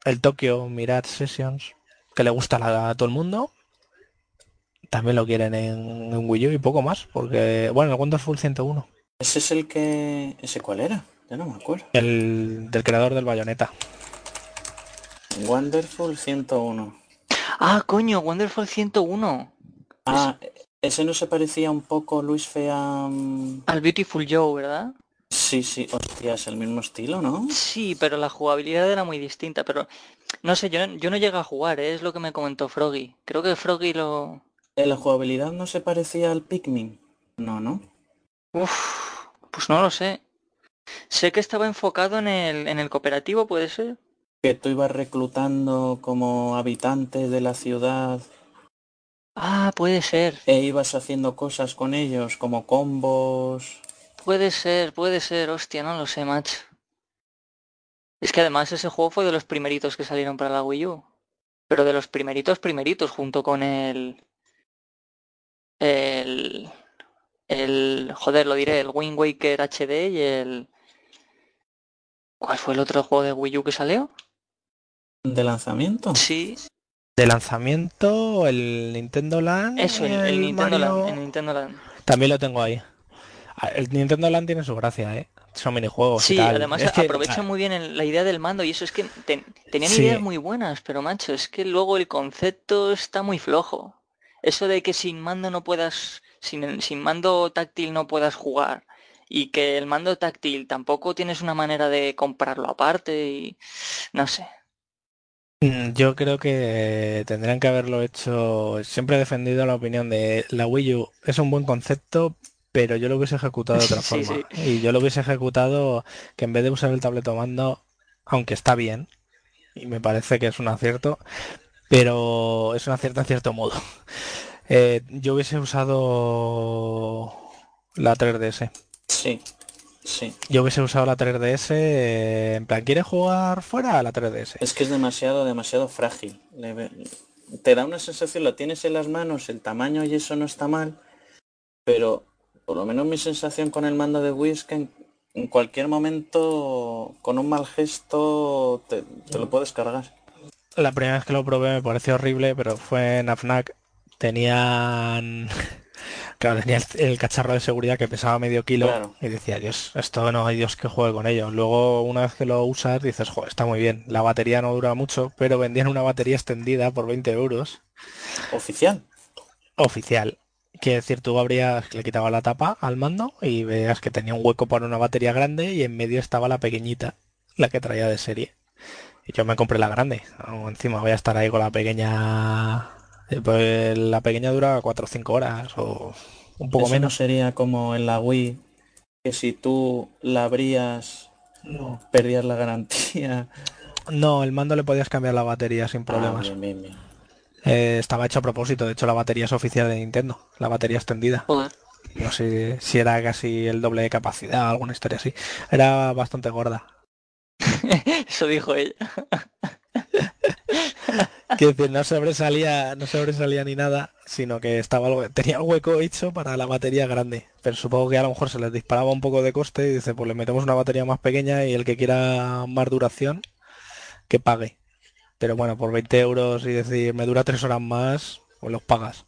El Tokyo Mirage Sessions, que le gusta a todo el mundo. También lo quieren en, Wii U y poco más, porque, bueno, el Wonderful 101. ¿Ese es el que... ¿Ese cuál era? Ya no me acuerdo. El del creador del Bayonetta. Wonderful 101. Ah, coño, Wonderful 101. Ah, ese no se parecía un poco, Luis Fea... Al Beautiful Joe, ¿verdad? Sí, sí, hostia, es el mismo estilo, ¿no? Sí, pero la jugabilidad era muy distinta, pero no sé, yo, yo no llegué a jugar, ¿eh? es lo que me comentó Froggy. Creo que Froggy lo... ¿En la jugabilidad no se parecía al Pikmin? No, ¿no? Uf, pues no lo sé. Sé que estaba enfocado en el, en el cooperativo, ¿puede ser? que tú ibas reclutando como habitante de la ciudad. Ah, puede ser. E ibas haciendo cosas con ellos, como combos. Puede ser, puede ser, hostia, no lo sé, macho. Es que además ese juego fue de los primeritos que salieron para la Wii U. Pero de los primeritos, primeritos, junto con el... El... El... Joder, lo diré, el Wind Waker HD y el... ¿Cuál fue el otro juego de Wii U que salió? ¿De lanzamiento? Sí. De lanzamiento, el Nintendo Land. Eso, el, Nintendo, Land, Nintendo Land. También lo tengo ahí. Ah, el Nintendo Land tiene su gracia, ¿eh? Son minijuegos. Sí, además aprovecha muy bien la idea del mando y eso es que tenían ideas muy buenas, pero macho, es que luego el concepto está muy flojo. Eso de que sin mando no puedas, sin, sin mando táctil no puedas jugar y que el mando táctil tampoco tienes una manera de comprarlo aparte y no sé, Mm, yo creo que tendrían que haberlo hecho. Siempre he defendido la opinión de la Wii U. Es un buen concepto, pero yo lo hubiese ejecutado de otra forma. Y yo lo hubiese ejecutado que en vez de usar el tableto mando, aunque está bien, y me parece que es un acierto, pero es un acierto en cierto modo. Eh, yo hubiese usado la 3DS. Sí. Sí. Yo hubiese usado la 3DS, eh, en plan, ¿quieres jugar fuera a la 3DS? Es que es demasiado, demasiado frágil. Te da una sensación, lo tienes en las manos, el tamaño y eso no está mal, pero por lo menos mi sensación con el mando de Wii es que en, cualquier momento, con un mal gesto, te, te, lo puedes cargar. La primera vez que lo probé me pareció horrible, pero fue en AFNAC. Tenían Claro, tenía el, cacharro de seguridad que pesaba medio kilo y decía, Dios, esto no hay Dios que juegue con ello. Luego, una vez que lo usas, dices, joder, está muy bien. La batería no dura mucho, pero vendían una batería extendida por 20 euros. ¿Oficial? Oficial. Quiere decir, tú habrías, le quitaba la tapa al mando y veas que tenía un hueco para una batería grande y en medio estaba la pequeñita, la que traía de serie. Y yo me compré la grande. encima voy a estar ahí con la pequeña pues la pequeña dura 4 o 5 horas o un poco menos. sería como en la Wii, que si tú la abrías, no. perdías la garantía. No, el mando le podías cambiar la batería sin ah, problemas. Eh, estaba hecho a propósito, de hecho la batería es oficial de Nintendo, la batería extendida. No sé si era casi el doble de capacidad, alguna historia así. Era bastante gorda. Eso dijo ella. que decir, no sobresalía, no sobresalía ni nada, sino que estaba algo, tenía hueco hecho para la batería grande. Pero supongo que a lo mejor se les disparaba un poco de coste y dice, pues le metemos una batería más pequeña y el que quiera más duración, que pague. Pero bueno, por 20 euros y decir, me dura tres horas más, pues los pagas.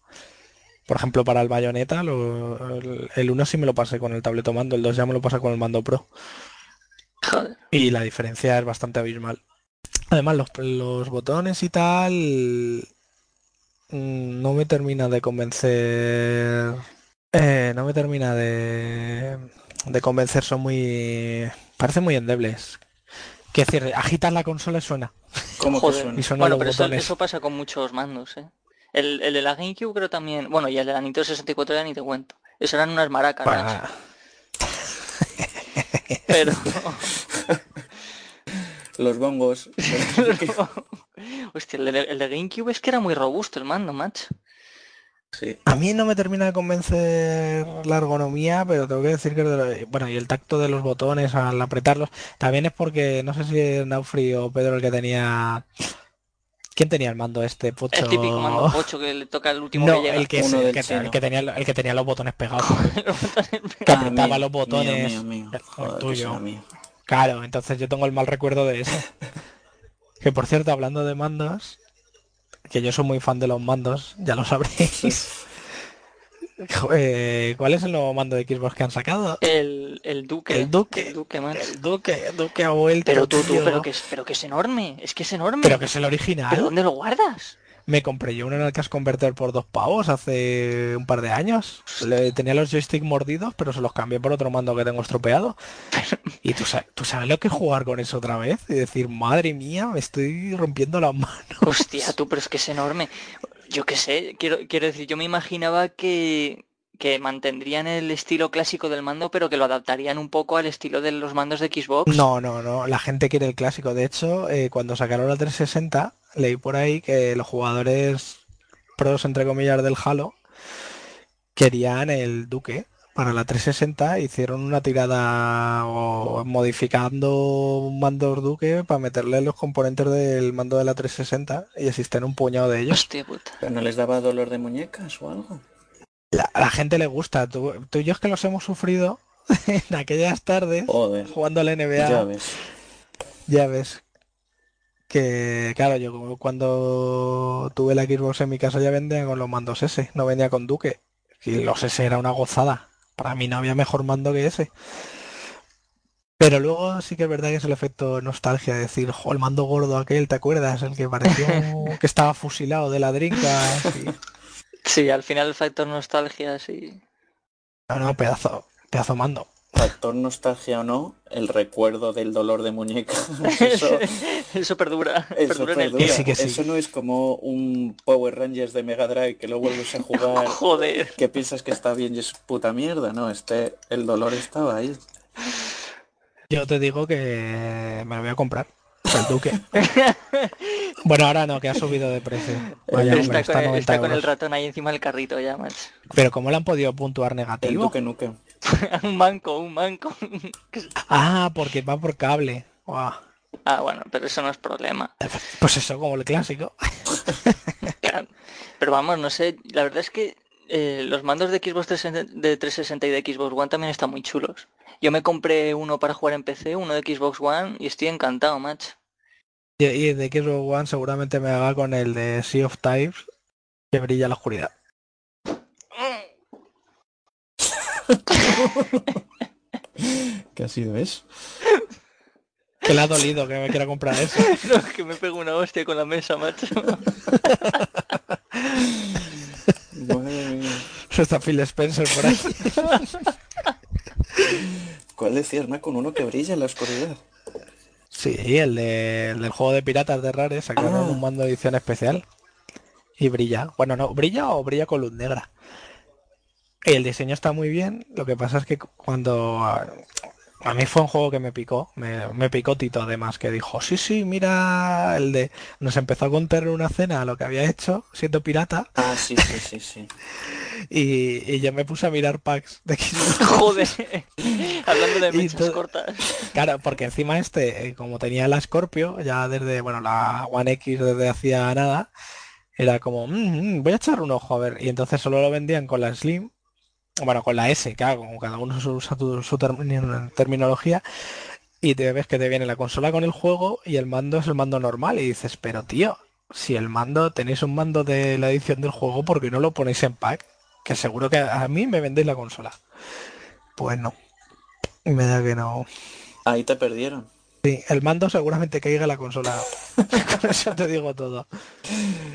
Por ejemplo, para el bayoneta, el 1 sí me lo pasé con el tableto mando, el 2 ya me lo pasa con el mando pro. Y la diferencia es bastante abismal. Además, los, botones y tal mm, no me termina de convencer. Eh, no me termina de, de convencer, son muy. Parece muy endebles. Que decir, agitas la consola y suena. ¿Cómo suena? bueno, pero eso, pasa con muchos mandos, ¿eh? El, de la GameCube creo también. Bueno, y el de la Nintendo 64 ya ni te cuento. Eso eran unas maracas. Pero... Los bongos. Hostia, el de, el de GameCube es que era muy robusto el mando, macho. Sí. A mí no me termina de convencer la ergonomía, pero tengo que decir que bueno, y el tacto de los botones al apretarlos, también es porque no sé si es Naufri o Pedro el que tenía ¿Quién tenía el mando este pocho? El típico mando pocho que le toca el último no, que llega. el que, el, que, el que tenía el que tenía los botones pegados. Los botones que Ah, apretaba mío, los botones. mío, mío, mío. el tuyo. Claro, entonces yo tengo el mal recuerdo de eso. que por cierto, hablando de mandos, que yo soy muy fan de los mandos, ya lo sabréis. Eh, ¿Cuál es el nuevo mando de Xbox que han sacado? El, el duque. El Duque. El duque. El Duque, el Duque ha vuelto. Pero tú, tú, pero que, es, pero que es enorme. Es que es enorme. Pero que es el original. ¿Pero dónde lo guardas? Me compré yo uno en el Cash Converter por dos pavos hace un par de años. Le- tenía los joysticks mordidos, pero se los cambié por otro mando que tengo estropeado. Y tú sabes, tú sabes lo que es jugar con eso otra vez y decir, madre mía, me estoy rompiendo las manos. Hostia, tú, pero es que es enorme. Yo qué sé, quiero, quiero decir, yo me imaginaba que, que mantendrían el estilo clásico del mando, pero que lo adaptarían un poco al estilo de los mandos de Xbox. No, no, no. La gente quiere el clásico. De hecho, eh, cuando sacaron la 360, leí por ahí que los jugadores pros, entre comillas, del Halo querían el Duque para la 360. Hicieron una tirada o modificando un mando Duque para meterle los componentes del mando de la 360 y existen un puñado de ellos. Hostia puta. ¿Pero no les daba dolor de muñecas o algo? La- a la gente le gusta. Tú, tú y yo es que los hemos sufrido en aquellas tardes Joder. jugando al NBA. Ya ves. Ya ves. Que claro, yo cuando tuve la Xbox en mi casa ya vendía con los mandos S, no venía con Duque. Y los S era una gozada. Para mí no había mejor mando que ese. Pero luego sí que es verdad que es el efecto nostalgia de decir, jo, el mando gordo aquel, ¿te acuerdas? El que pareció que estaba fusilado de ladrincas. y- Sí, al final el factor nostalgia, sí. No, no, pedazo, pedazo mando. Factor nostalgia o no, el recuerdo del dolor de muñeca. Eso, Eso perdura. eso perdura en el perdura. tío. Sí que sí. Eso no es como un Power Rangers de Mega Drive que lo vuelves a jugar Joder. que piensas que está bien y es puta mierda. No, este, el dolor estaba ahí. Yo te digo que me lo voy a comprar. El Duque. bueno, ahora no, que ha subido de precio. Vaya, hombre, está, con el, 90 está con el euros. ratón ahí encima del carrito ya, macho. Pero ¿cómo le han podido puntuar El negativo? Duque Nuque. un manco, un manco. Ah, porque va por cable. Ah, bueno, pero eso no es problema. Pues eso, como el clásico. Pero vamos, no sé, la verdad es que eh, los mandos de Xbox 360 de 360 y de Xbox One también están muy chulos. Yo me compré uno para jugar en PC, uno de Xbox One, y estoy encantado, macho. Y, y de Xbox One seguramente me haga con el de Sea of Types que brilla la oscuridad. ¿Qué ha sido eso? Que le ha dolido que me quiera comprar eso. No, es que me pego una hostia con la mesa, macho. Mía. Está Phil Spencer por ahí. ¿Cuál decías, más con uno que brilla en la oscuridad? Sí, el, de, el del juego de piratas de Rare sacaron Ah. un mando de edición especial. Y brilla. Bueno, no, brilla o brilla con luz negra. Y el diseño está muy bien. Lo que pasa es que cuando a, mí fue un juego que me picó, me, me picó Tito además, que dijo, sí, sí, mira el de. Nos empezó a contar en una cena lo que había hecho siendo pirata. Ah, sí, sí, sí, sí. Y, y yo me puse a mirar packs de. Joder. Hablando de mechas todo- cortas. Claro, porque encima este, eh, como tenía la Scorpio, ya desde, bueno, la One X desde hacía nada, era como, "Mm, mm, voy a echar un ojo a ver. Y entonces solo lo vendían con la Slim, bueno, con la S, claro, como cada uno usa su termi- terminología, y te ves que te viene la consola con el juego y el mando es el mando normal. Y dices, pero tío, si el mando, tenéis un mando de la edición del juego, ¿por qué no lo ponéis en pack? Que seguro que a mí me vendéis la consola. Pues no. Me da que no. Ahí te perdieron. Sí, el mando seguramente caiga la consola. Con eso te digo todo.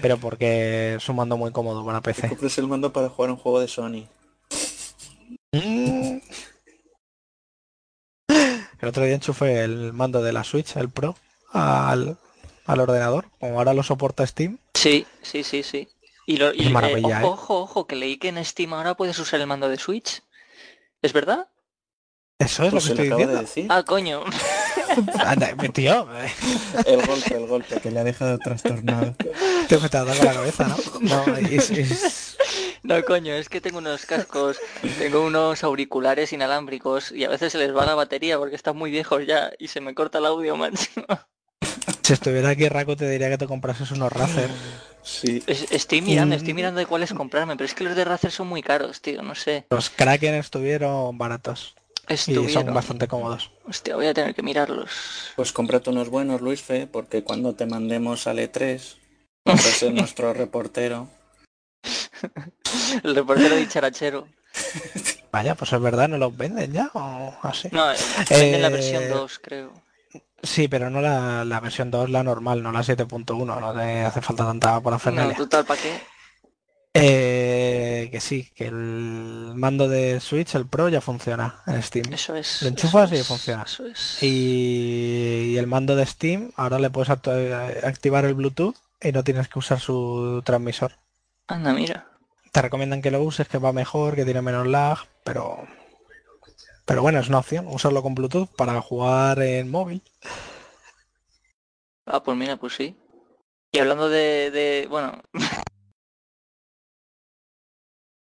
Pero porque es un mando muy cómodo para PC. compras el mando para jugar un juego de Sony. Mm. El otro día enchufé el mando de la Switch, el Pro, al, al ordenador. Como ahora lo soporta Steam. Sí, sí, sí, sí. Y, lo, y Qué maravilla, eh, ojo, ¿eh? ojo, ojo, que leí que en Steam ahora puedes usar el mando de Switch. ¿Es verdad? Eso es Pues lo se que lo estoy de diciendo. decir. Ah, coño. Anda, tío, eh, El golpe, el golpe, que le ha dejado trastornado. te me te has dado con la cabeza, ¿no? No, es, es- No, coño, es que tengo unos cascos, tengo unos auriculares inalámbricos y a veces se les va la batería porque están muy viejos ya y se me corta el audio, macho. Si estuviera aquí Raco te diría que te comprases unos Razer. Sí. Es- Estoy mirando, Mm. estoy mirando de cuáles comprarme, pero es que los de Razer son muy caros, tío, no sé. Los Kraken estuvieron baratos y Estuvieron. son bastante cómodos. Hostia, voy a tener que mirarlos. Pues cómprate unos buenos, Luis Fe, porque cuando te mandemos al E3, vas a ser nuestro reportero. El reportero dicharachero. Vaya, pues es verdad, ¿no los venden ya o así? No, eh, venden la Eh, versión 2, creo. Sí, pero no la, la versión 2, la normal, no la 7.1, no te hace falta tanta No, parafernalia. total, ¿para qué? Eh, que sí, que el mando de Switch, el Pro, ya funciona en Steam. Eso es. Lo enchufas eso y es, funciona. Eso es. Y, y el mando de Steam, ahora le puedes eh, activar el Bluetooth y no tienes que usar su transmisor. Anda, mira. Te recomiendan que lo uses, que va mejor, que tiene menos lag, pero... Pero bueno, es una opción, usarlo con Bluetooth para jugar en móvil. Ah, pues mira, pues sí. Y hablando de, de bueno,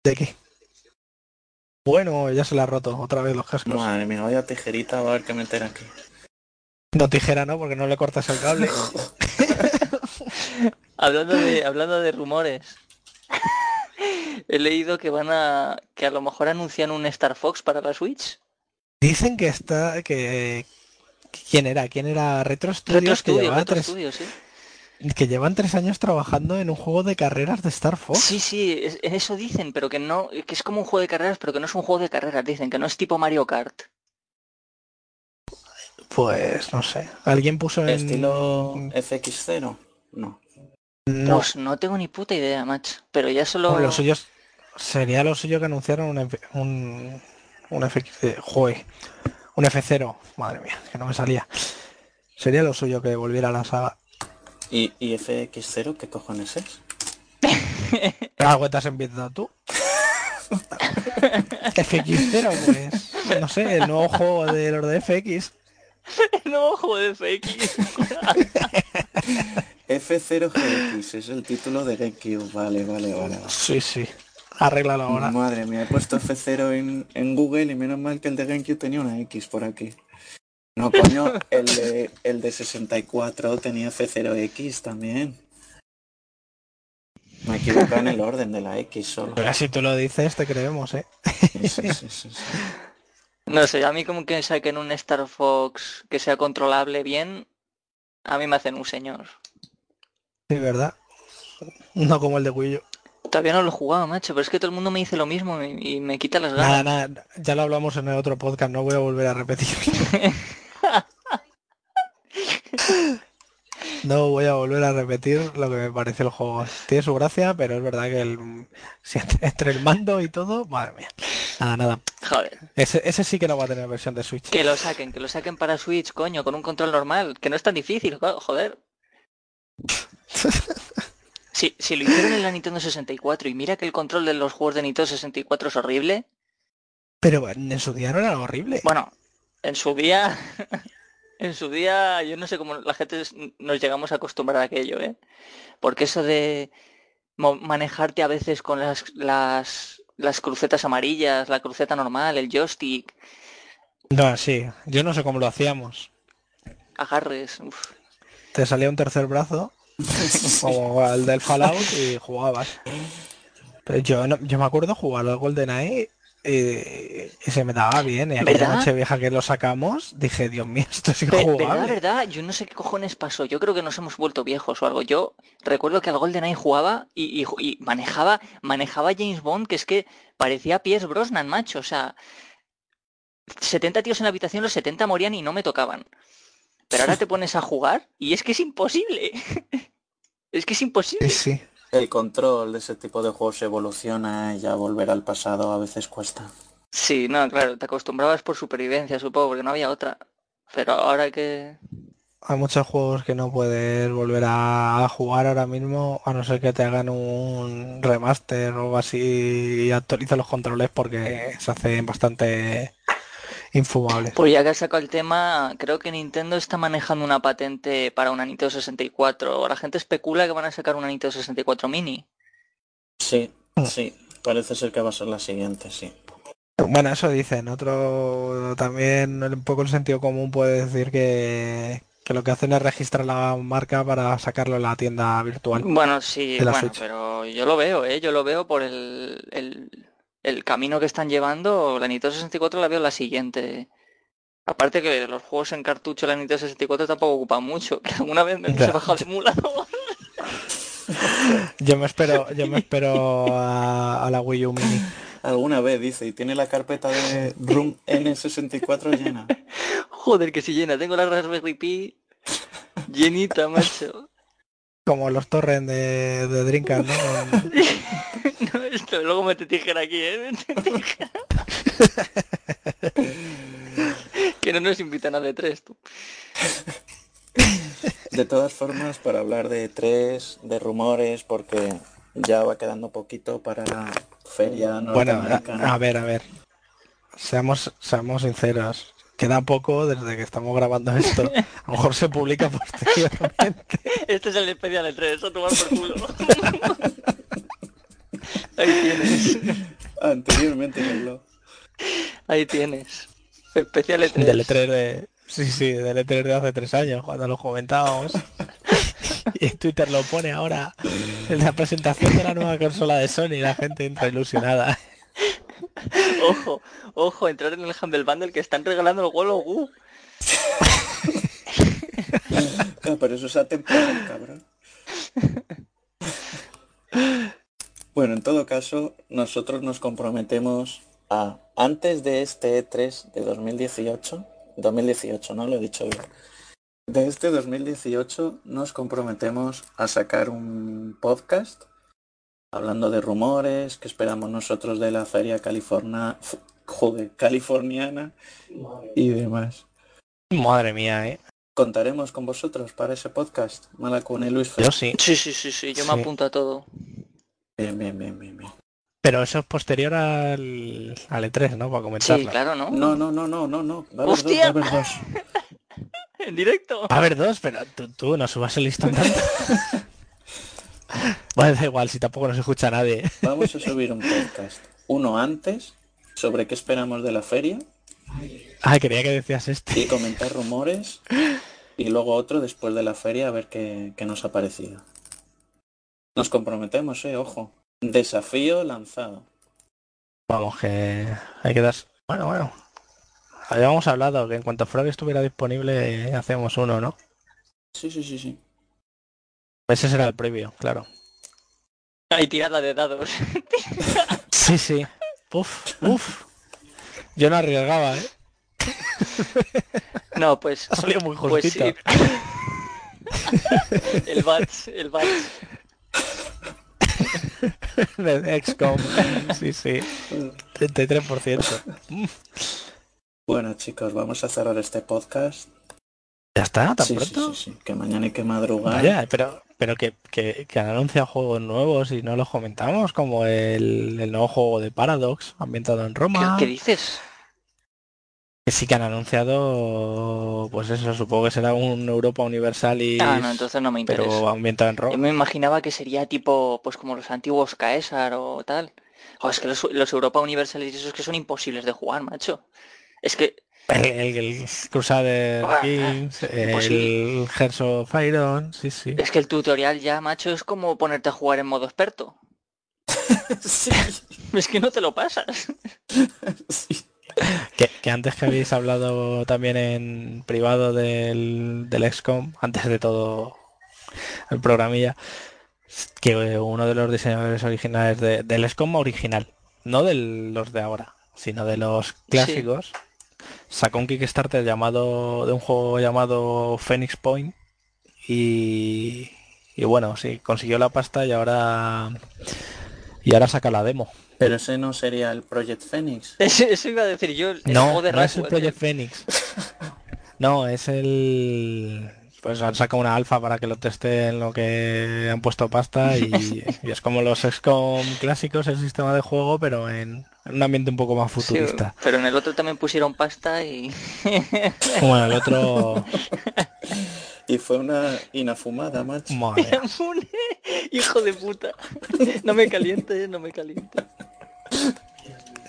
¿De qué? Bueno, ya se le ha roto otra vez los cascos. Madre mía, vaya tijerita va a haber que meter aquí. No tijera, ¿no? Porque no le cortas el cable. hablando de, hablando de rumores. He leído que van a, que a lo mejor anuncian un Star Fox para la Switch. Dicen que está, que... ¿Quién era? ¿Quién era? Retro Retro Studios, que, Studio, llevaba Retro tres, Studio, sí. que llevan tres años trabajando en un juego de carreras de Star Fox. Sí, sí, es- eso dicen, pero que no, que es como un juego de carreras, pero que no es un juego de carreras, dicen, que no es tipo Mario Kart. Pues no sé. ¿Alguien puso en... ¿Estilo FX0? No. No, Pues no tengo ni puta idea, macho. Pero ya solo... Hombre, lo suyo es- sería lo suyo que anunciaron un, F- un, un FX, eh, joder, un F0, madre mía, que no me salía. Sería lo suyo que volviera a la saga. ¿Y, y FX0 qué cojones es? Algo te has inventado tú. FX0, pues, no sé, el nuevo juego de los de FX. no, juego de FX. F0GX es el título de GameCube. Vale, vale, vale. vale. Sí, sí. Arréglalo ahora. Madre mía, he puesto F0 en, en Google y menos mal que el de GameCube tenía una X por aquí. No, coño, el de, el de 64 tenía F0X también. Me he equivocado en el orden de la X solo. Pero si tú lo dices, te creemos, ¿eh? Sí, sí, sí, sí, sí. No sé, a mí como que saquen un Star Fox que sea controlable bien, a mí me hacen un señor. Sí, ¿verdad? No como el de U. Todavía no lo he jugado, macho, pero es que todo el mundo me dice lo mismo y, y me quita las ganas. Nada, nada, ya lo hablamos en el otro podcast, no voy a volver a repetir. No voy a volver a repetir lo que me parece el juego. Tiene su gracia, pero es verdad que el, si entre, entre el mando y todo, madre mía. Nada, nada. Joder, Ese, ese sí que no va a tener versión de Switch. que lo saquen, que lo saquen para Switch, coño, con un control normal, que no es tan difícil, jo- joder. Si, si lo hicieron en la Nintendo 64 y mira que el control de los juegos de Nintendo 64 es horrible, Pero en su día no era horrible. Bueno, en su día, en su día, yo no sé cómo la gente nos llegamos a acostumbrar a aquello, ¿eh? Porque eso de manejarte a veces con las, las, las crucetas amarillas, la cruceta normal, el joystick, No, sí. Yo no sé cómo lo hacíamos. agarres, uf. Te salía un tercer brazo, como el del Fallout, y jugabas. Pero yo, no- yo me acuerdo jugar al GoldenEye y se me daba bien. Y aquella ¿Verdad? noche vieja que lo sacamos, dije, Dios mío, esto es Ve- ¿Verdad, injugable. verdad? Yo no sé qué cojones pasó. Yo creo que nos hemos vuelto viejos o algo. Yo recuerdo que al GoldenEye jugaba y, y- y manejaba, manejaba James Bond, que es que parecía Pierce Brosnan, macho. O sea, 70 tíos en la habitación, los 70 morían y no me tocaban. Pero ahora te pones a jugar y es que es imposible. es que es imposible. Sí, sí. El control de ese tipo de juegos evoluciona y ya volver al pasado a veces cuesta. Sí, no, claro, te acostumbrabas por supervivencia, supongo, porque no había otra. Pero ahora que... Hay muchos juegos que no puedes volver a, a jugar ahora mismo, a no ser que te hagan un remaster o algo así y actualizan los controles porque se hacen bastante infumables. Pues ya que has sacado el tema, creo que Nintendo está manejando una patente para una Nintendo 64. La gente especula que van a sacar una Nintendo 64 Mini. Sí, sí, parece ser que va a ser la siguiente, sí. Bueno, eso dicen. Otro también, un poco el sentido común puede decir que, que lo que hacen es registrar la marca para sacarlo en la tienda virtual. Bueno, sí, bueno, Switch. pero yo lo veo, ¿eh? Yo lo veo por el, el, el camino que están llevando. La Nintendo 64 la veo la siguiente. Aparte que los juegos en cartucho de la Nintendo 64 tampoco ocupan mucho. Que alguna vez me puse bajar el emulador. Yo me espero, yo me espero a, a la Wii U Mini. Alguna vez dice, y tiene la carpeta de Room N64 llena. Joder, que si llena. Tengo la Raspberry Pi llenita, macho. Como los torrents de, de Dreamcast, ¿no? No, esto, luego mete tijera aquí, ¿eh? Mete tijera. que no nos invitan a de tres, tú. De todas formas, para hablar de tres, de rumores, porque ya va quedando poquito para la feria Bueno, a, a ver, a ver. Seamos, seamos sinceros. Queda poco desde que estamos grabando esto. A lo mejor se publica posteriormente. Este es el especial de tres, a tomar por culo. Ahí tienes. Anteriormente en el blog. Ahí tienes. Especial E3. Del E3 de... Sí, sí, del E3 de hace tres años, cuando lo comentábamos. Y en Twitter lo pone ahora en la presentación de la nueva consola de Sony, la gente entra ilusionada. Ojo, ojo, entrar en el Humble Bundle que están regalando el Wall of. Ah, pero eso es atemporal, cabrón. Bueno, en todo caso, nosotros nos comprometemos a, antes de este E3 de 2018, 2018, ¿no? Lo he dicho bien. De este 2018 nos comprometemos a sacar un podcast hablando de rumores que esperamos nosotros de la feria California, joder, californiana y demás. Madre mía, ¿eh? Contaremos con vosotros para ese podcast, Malacune y Luis Fer. Yo sí. Sí, sí, sí, sí, yo Sí. me apunto a todo. Bien, bien, bien, bien, bien. Pero eso es posterior al, al E3, ¿no? Para Sí, comentarlo. claro, ¿no? No, no, no, no, no, no. Va a haber dos, va a haber dos. En directo. Va a haber dos, pero tú, tú no subas el listón tanto. bueno, da igual, si tampoco nos escucha nadie. Vamos a subir un podcast. Uno antes, sobre qué esperamos de la feria, Ah, quería que decías este. y comentar rumores. Y luego otro después de la feria a ver qué, qué nos ha parecido. Nos comprometemos, eh, ojo. Desafío lanzado. Vamos, que hay que dar... Bueno, bueno. Habíamos hablado que en cuanto Frog estuviera disponible hacemos uno, ¿no? Sí, sí, sí, sí. Ese será el previo, claro. Hay tirada de dados. Sí, sí. Uf, uf. Yo no arriesgaba, ¿eh? No, pues... Ha salido muy Pues justito. sí. el batch, el batch. De XCOM. Sí, sí. 33%. Bueno, chicos, vamos a cerrar este podcast. ¿Ya está? ¿Tan Sí, pronto? sí, sí, Que mañana hay que madrugar. Vaya, pero, pero que, que, que han anunciado juegos nuevos y no los comentamos, como el, el nuevo juego de Paradox, ambientado en ¿Qué, Roma. qué dices? Que sí que han anunciado, pues eso, supongo que será un Europa Universalis, Ah, no, entonces no me interesa. pero ambientado en Yo Roma. me imaginaba que sería tipo, pues como los antiguos Caesar o tal. Jo, es que los, los Europa Universalis esos que son imposibles de jugar, macho. Es que, El, el, el Crusader Ah, Kings, el Hearts of Iron, sí, sí. es que el tutorial ya, macho, es como ponerte a jugar en modo experto. sí, Es que no te lo pasas. sí. Que, que antes que habéis hablado también en privado del, del XCOM, antes de todo el programilla, que uno de los diseñadores originales de- del XCOM original, no de los de ahora, sino de los clásicos, sacó un Kickstarter llamado de un juego llamado Phoenix Point y, y bueno, sí, consiguió la pasta y ahora y ahora saca la demo. Pero ese no sería el Project Phoenix. Eso, eso iba a decir yo. El No, juego de no es el Project Phoenix. No, es el... pues han sacado una alfa para que lo teste en lo que han puesto pasta y, es como los XCOM clásicos, el sistema de juego, pero en, un ambiente un poco más futurista. pero en el otro también pusieron pasta y... Bueno, el otro... Y fue una inafumada, macho. Hijo de puta. No me caliente, no me caliente.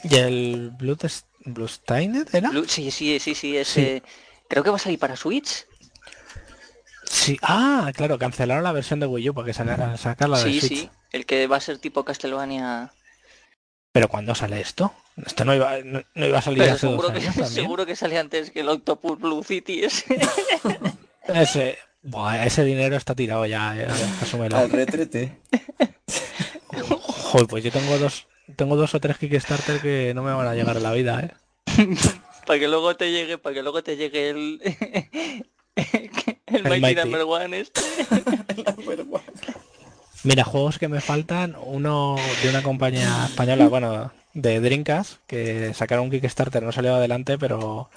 ¿Y el Blood, Bloodstained era? sí, sí, sí, sí, ese... Creo que va a salir para Switch. Sí, ah, claro, cancelaron la versión de Wii U para que saliera sacarla de sí, Switch. Sí, el que va a ser tipo Castlevania. Pero ¿cuándo sale esto? Esto no iba, no, iba a salir hace seguro dos que, Seguro que sale antes que el Octopus Blue City ese. ese, buah, ese dinero está tirado ya, eh, asúmelo. Al retrete. Joder, pues yo tengo dos, tengo dos o tres Kickstarter que no me van a llegar a la vida, eh. para que luego te llegue, para que luego te llegue el el, Mighty, Number One este. Mira, juegos que me faltan, uno de una compañía española, bueno, de Drinkas, que sacaron un Kickstarter, no salió adelante, pero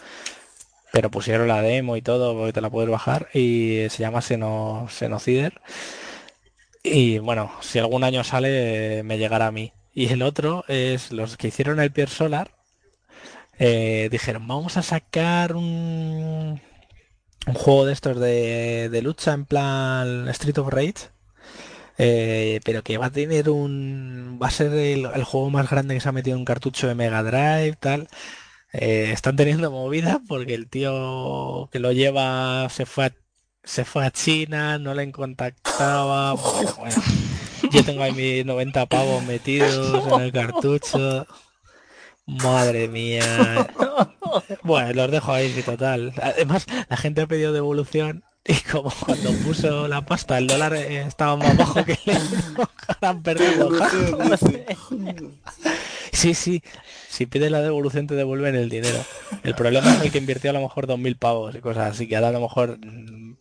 pero pusieron la demo y todo, porque te la puedes bajar, y se llama Seno, Senocider. Y bueno, si algún año sale, me llegará a mí. Y el otro es los que hicieron el Pier Solar. Eh, dijeron, vamos a sacar un, un juego de estos de, lucha en plan Street of Rage. Eh, pero que va a tener un... va a ser el, juego más grande que se ha metido en un cartucho de Mega Drive, tal. Eh, están teniendo movida porque el tío que lo lleva se fue a, se fue a China, no le contactaba. yo tengo ahí mis 90 pavos metidos en el cartucho. Madre mía. Bueno, los dejo ahí, sí, total. Además, la gente ha pedido devolución y como cuando puso la pasta el dólar eh, estaba más bajo que el han perdido. sí, sí. Si pides la devolución te devuelven el dinero. El problema es el que invirtió a lo mejor 2.000 pavos y cosas así, que ahora a lo mejor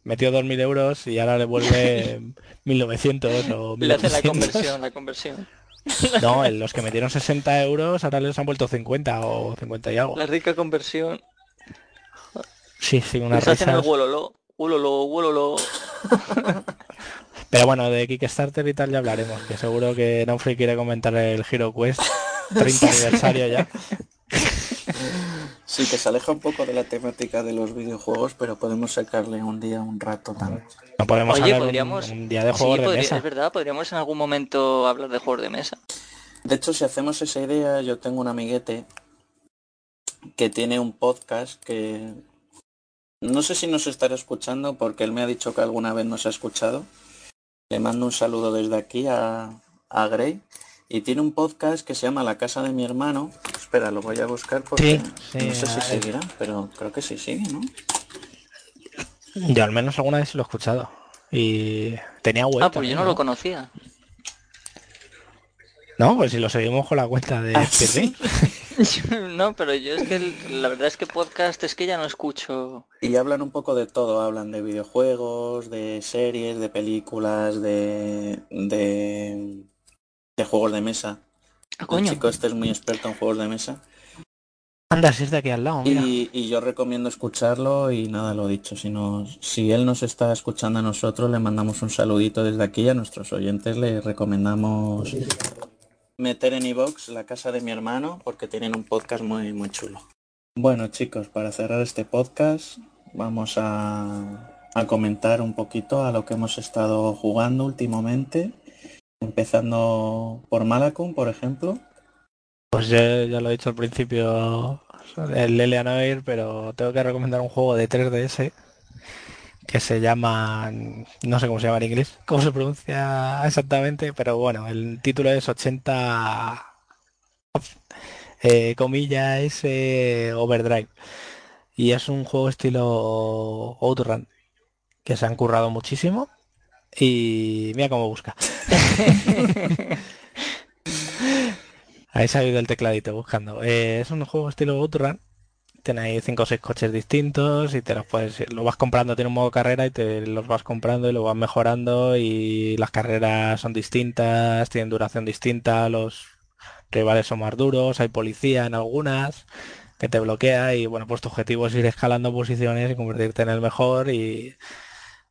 metió 2.000 euros y ahora le vuelve 1.900 o 1.800. Le hace la conversión, la conversión. No, los que metieron 60 euros ahora les han vuelto 50 o 50 y algo. La rica conversión. Sí, sí, una risas. el huelolo, huelolo, Pero bueno, de Kickstarter y tal ya hablaremos, que seguro que Naufri quiere comentar el Hero Quest 30 aniversario ya. Sí, que se aleja un poco de la temática de los videojuegos, pero podemos sacarle un día, un rato también. No podemos Oye, podríamos... un, día de juegos de mesa. Es verdad, podríamos en algún momento hablar de juegos de mesa. De hecho, si hacemos esa idea, yo tengo un amiguete que tiene un podcast que no sé si nos estará escuchando porque él me ha dicho que alguna vez nos ha escuchado. Le mando un saludo desde aquí a, a Gray y tiene un podcast que se llama La casa de mi hermano. Espera, lo voy a buscar porque no sé si seguirá, pero creo que sí sigue, ¿no? Yo al menos alguna vez lo he escuchado. Y tenía web. Ah, pues yo no, lo conocía. No, pues si lo seguimos con la cuenta de ¿Ah, no, pero yo es que la verdad es que podcast es que ya no escucho. Y hablan un poco de todo, hablan de videojuegos, de series, de películas, de, de de juegos de mesa. Ah, el chico este es muy experto en juegos de mesa. Anda, si es de aquí al lado. Y, yo recomiendo escucharlo y nada, lo dicho, si, si él nos está escuchando a nosotros, le mandamos un saludito desde aquí a nuestros oyentes, le recomendamos meter en iVox la casa de mi hermano porque tienen un podcast muy, muy chulo. Bueno chicos, para cerrar este podcast vamos a, a comentar un poquito a lo que hemos estado jugando últimamente Empezando por Malacum, por ejemplo. Pues ya, ya, lo he dicho al principio, el Noir, pero tengo que recomendar un juego de 3DS que se llama, no sé cómo se llama en inglés, cómo se pronuncia exactamente, pero bueno, el título es 80 eh, comillas Overdrive y es un juego estilo Outrun que se han currado muchísimo y mira cómo busca. Ahí se ha ido el tecladito buscando. Eh, es un juego estilo Outrun. Tenéis cinco o seis coches distintos y te los puedes, lo vas comprando, tiene un modo carrera y te los vas comprando y lo vas mejorando y las carreras son distintas, tienen duración distinta, los rivales son más duros, hay policía en algunas que te bloquea y bueno, pues tu objetivo es ir escalando posiciones y convertirte en el mejor y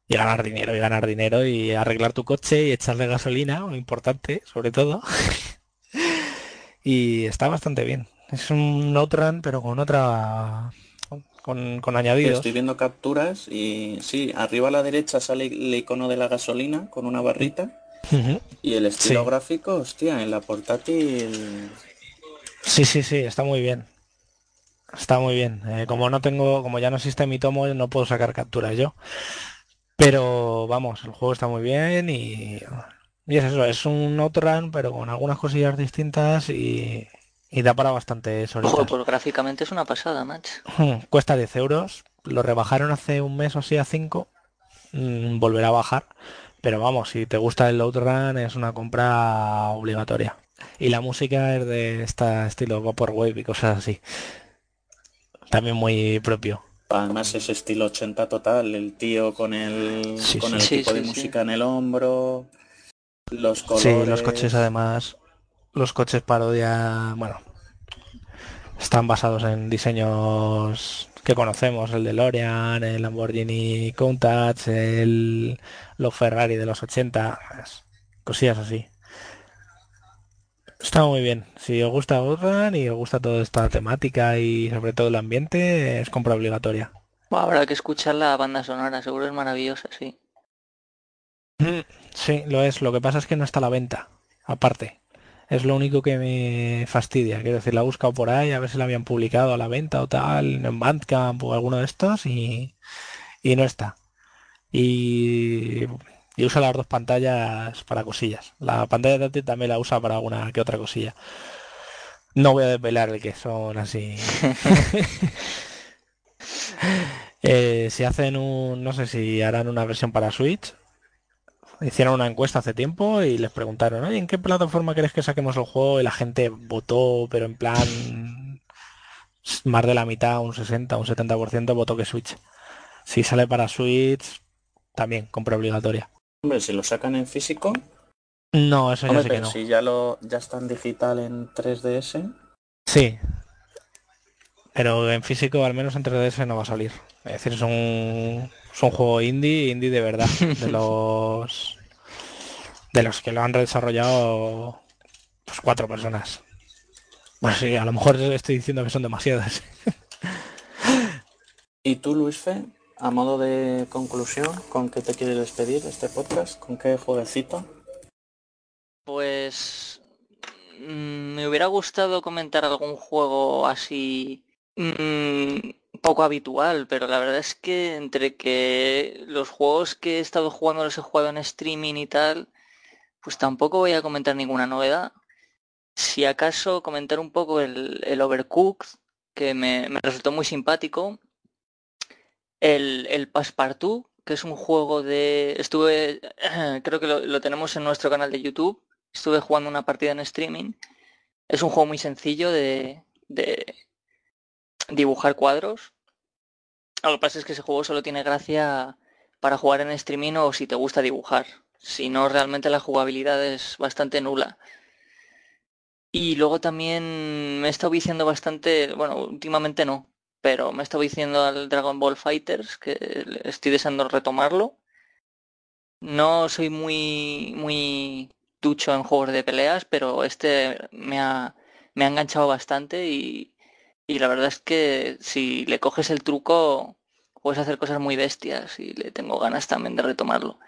y ganar dinero y ganar dinero y arreglar tu coche y echarle gasolina, muy importante, sobre todo. y está bastante bien. Es un outrun, pero con otra con, con añadidos. Estoy viendo capturas y sí, arriba a la derecha sale el icono de la gasolina con una barrita. Y el estilo gráfico, hostia, en la portátil. Sí, sí, sí, está muy bien. Está muy bien. Eh, como no tengo, como ya no existe mi tomo, no puedo sacar capturas yo. Pero vamos, el juego está muy bien y, y es eso, es un outrun, pero con algunas cosillas distintas y, y da para bastante Ojo, pues gráficamente es una pasada, match. Hmm, cuesta 10 euros. Lo rebajaron hace un mes o así a 5. Mm, volverá a bajar. Pero vamos, si te gusta el Outrun es una compra obligatoria. Y la música es de este estilo Vaporwave y cosas así. También muy propio. Además es estilo 80 total, el tío con el, con el equipo de música en el hombro, los colores. Sí, los coches además los coches parodia, bueno, están basados en diseños que conocemos, el de Lorian, el Lamborghini Countach, el los Ferrari de los 80, cosillas así. Está muy bien. Si os gusta Outrun y os gusta toda esta temática y sobre todo el ambiente, es compra obligatoria. habrá que escuchar la banda sonora, seguro es maravillosa, sí. Mm, sí, lo es. Lo que pasa es que no está a la venta, aparte. Es lo único que me fastidia. Quiero decir, la he buscado por ahí a ver si la habían publicado a la venta o tal, en Bandcamp o alguno de estos y, y no está. Y, y, usa las dos pantallas para cosillas. La pantalla de táctil también la usa para alguna que otra cosilla. No voy a desvelar el que son así. eh, si hacen un, no sé si harán una versión para Switch hicieron una encuesta hace tiempo y les preguntaron, oye, ¿en qué plataforma crees que saquemos el juego? Y la gente votó, pero en plan más de la mitad, un 60, un 70% votó que Switch. Si sale para Switch, también compra obligatoria. Hombre, si lo sacan en físico. No, eso ya sé que no. Si ya lo ya está en digital en 3DS. Sí. Pero en físico, al menos en 3DS no va a salir. Es decir, es un es un juego indie, indie de verdad, de los de los que lo han desarrollado pues cuatro personas. Bueno, sí, a lo mejor estoy diciendo que son demasiadas. ¿Y tú, Luis Fe, a modo de conclusión, con qué te quieres despedir de este podcast? ¿Con qué jueguecito? Pues mm, me hubiera gustado comentar algún juego así mm, poco habitual, pero la verdad es que entre que los juegos que he estado jugando los he jugado en streaming y tal, pues tampoco voy a comentar ninguna novedad. Si acaso comentar un poco el, el Overcooked, que me, resultó muy simpático. El, el Passepartout, que es un juego de... Estuve, creo que lo, tenemos en nuestro canal de YouTube. Estuve jugando una partida en streaming. Es un juego muy sencillo de, de dibujar cuadros. Lo que pasa es que ese juego solo tiene gracia para jugar en streaming o si te gusta dibujar. Si no, realmente la jugabilidad es bastante nula. Y luego también me he estado diciendo bastante, bueno, últimamente no, pero me he estado diciendo al Dragon Ball Fighters que estoy deseando retomarlo. No soy muy muy ducho en juegos de peleas, pero este me ha, me ha enganchado bastante y, y la verdad es que si le coges el truco, puedes hacer cosas muy bestias y le tengo ganas también de retomarlo.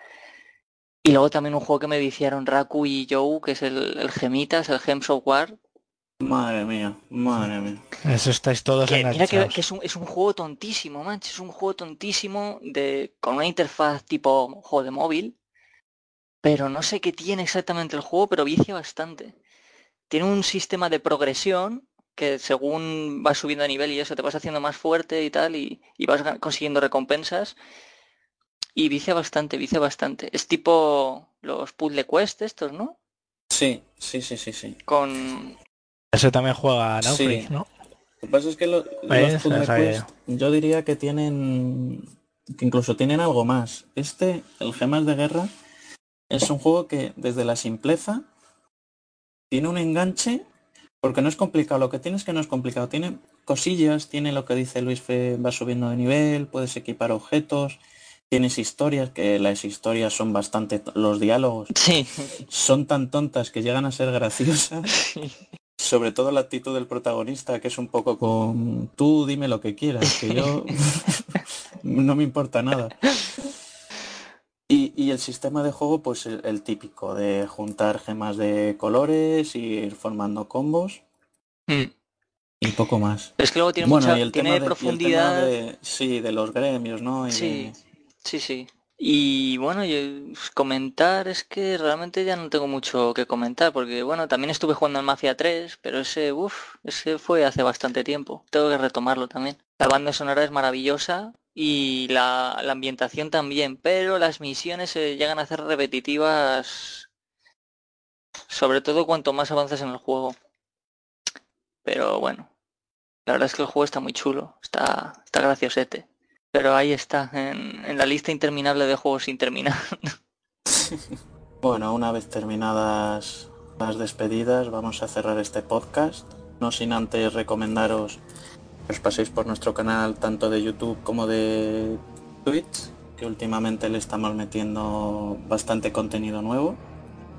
Y luego también un juego que me viciaron Raku y Joe, que es el, el Gemitas, el Gems of War. Madre mía, madre mía. Eso estáis todos que, Mira que, es, un, es, un, juego tontísimo, manches. Es un juego tontísimo de, con una interfaz tipo juego de móvil. Pero no sé qué tiene exactamente el juego, pero vicia bastante. Tiene un sistema de progresión que según vas subiendo de nivel y eso te vas haciendo más fuerte y tal y, vas consiguiendo recompensas y vicia bastante, vicia bastante. Es tipo los puzzle quest estos, ¿no? Sí, sí, sí, sí, sí. Con... Ese también juega Naufrag, ¿no? Lo que pasa es que los puzzle quest yo diría que tienen... que incluso tienen algo más. Este, el Gemas de Guerra, es un juego que desde la simpleza tiene un enganche porque no es complicado, lo que tiene es que no es complicado. Tiene cosillas, tiene lo que dice Luis Fe, va subiendo de nivel, puedes equipar objetos, Tienes historias, que las historias son bastante... Los diálogos Sí. son tan tontas que llegan a ser graciosas. Sobre todo la actitud del protagonista, que es un poco con... Tú dime lo que quieras, que yo... no me importa nada. Y, y el sistema de juego, pues el, el típico, de juntar gemas de colores, ir formando combos Mm. y poco más. Es que luego tiene Bueno, mucha y el tiene tema de, y el tema profundidad. de- sí, de los gremios, ¿no? Y Sí, de- sí, sí. Y bueno, yo, pues, comentar es que realmente ya no tengo mucho que comentar, porque bueno, también estuve jugando al Mafia 3, pero ese, uff, ese fue hace bastante tiempo. Tengo que retomarlo también. La banda sonora es maravillosa y la, la ambientación también, pero las misiones se llegan a hacer repetitivas, sobre todo cuanto más avanzas en el juego. Pero bueno, la verdad es que el juego está muy chulo, está, está graciosete. Pero ahí está, en, en la lista interminable de juegos sin terminar. Bueno, una vez terminadas las despedidas, vamos a cerrar este podcast. No sin antes recomendaros que os paséis por nuestro canal tanto de YouTube como de Twitch, que últimamente le estamos metiendo bastante contenido nuevo,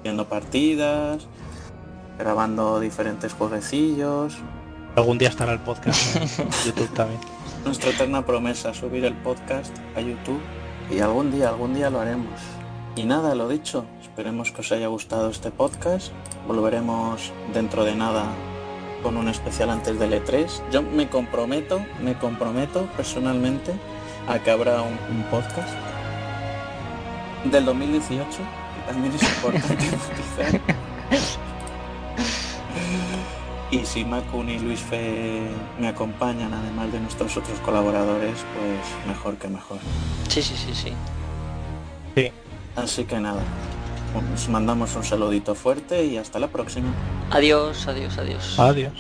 viendo partidas, grabando diferentes jueguecillos. Algún día estará el podcast en YouTube también. Nuestra eterna promesa, subir el podcast a YouTube y algún día, algún día lo haremos. Y nada, lo dicho, esperemos que os haya gustado este podcast. Volveremos dentro de nada con un especial antes del E3. Yo me comprometo, me comprometo personalmente a que habrá un, un podcast del 2018. que También es importante. Y si Macun y Luis Fe me acompañan, además de nuestros otros colaboradores, pues mejor que mejor. Sí, sí, sí, sí. Sí. Así que nada, os mandamos un saludito fuerte y hasta la próxima. Adiós, adiós, adiós. Adiós.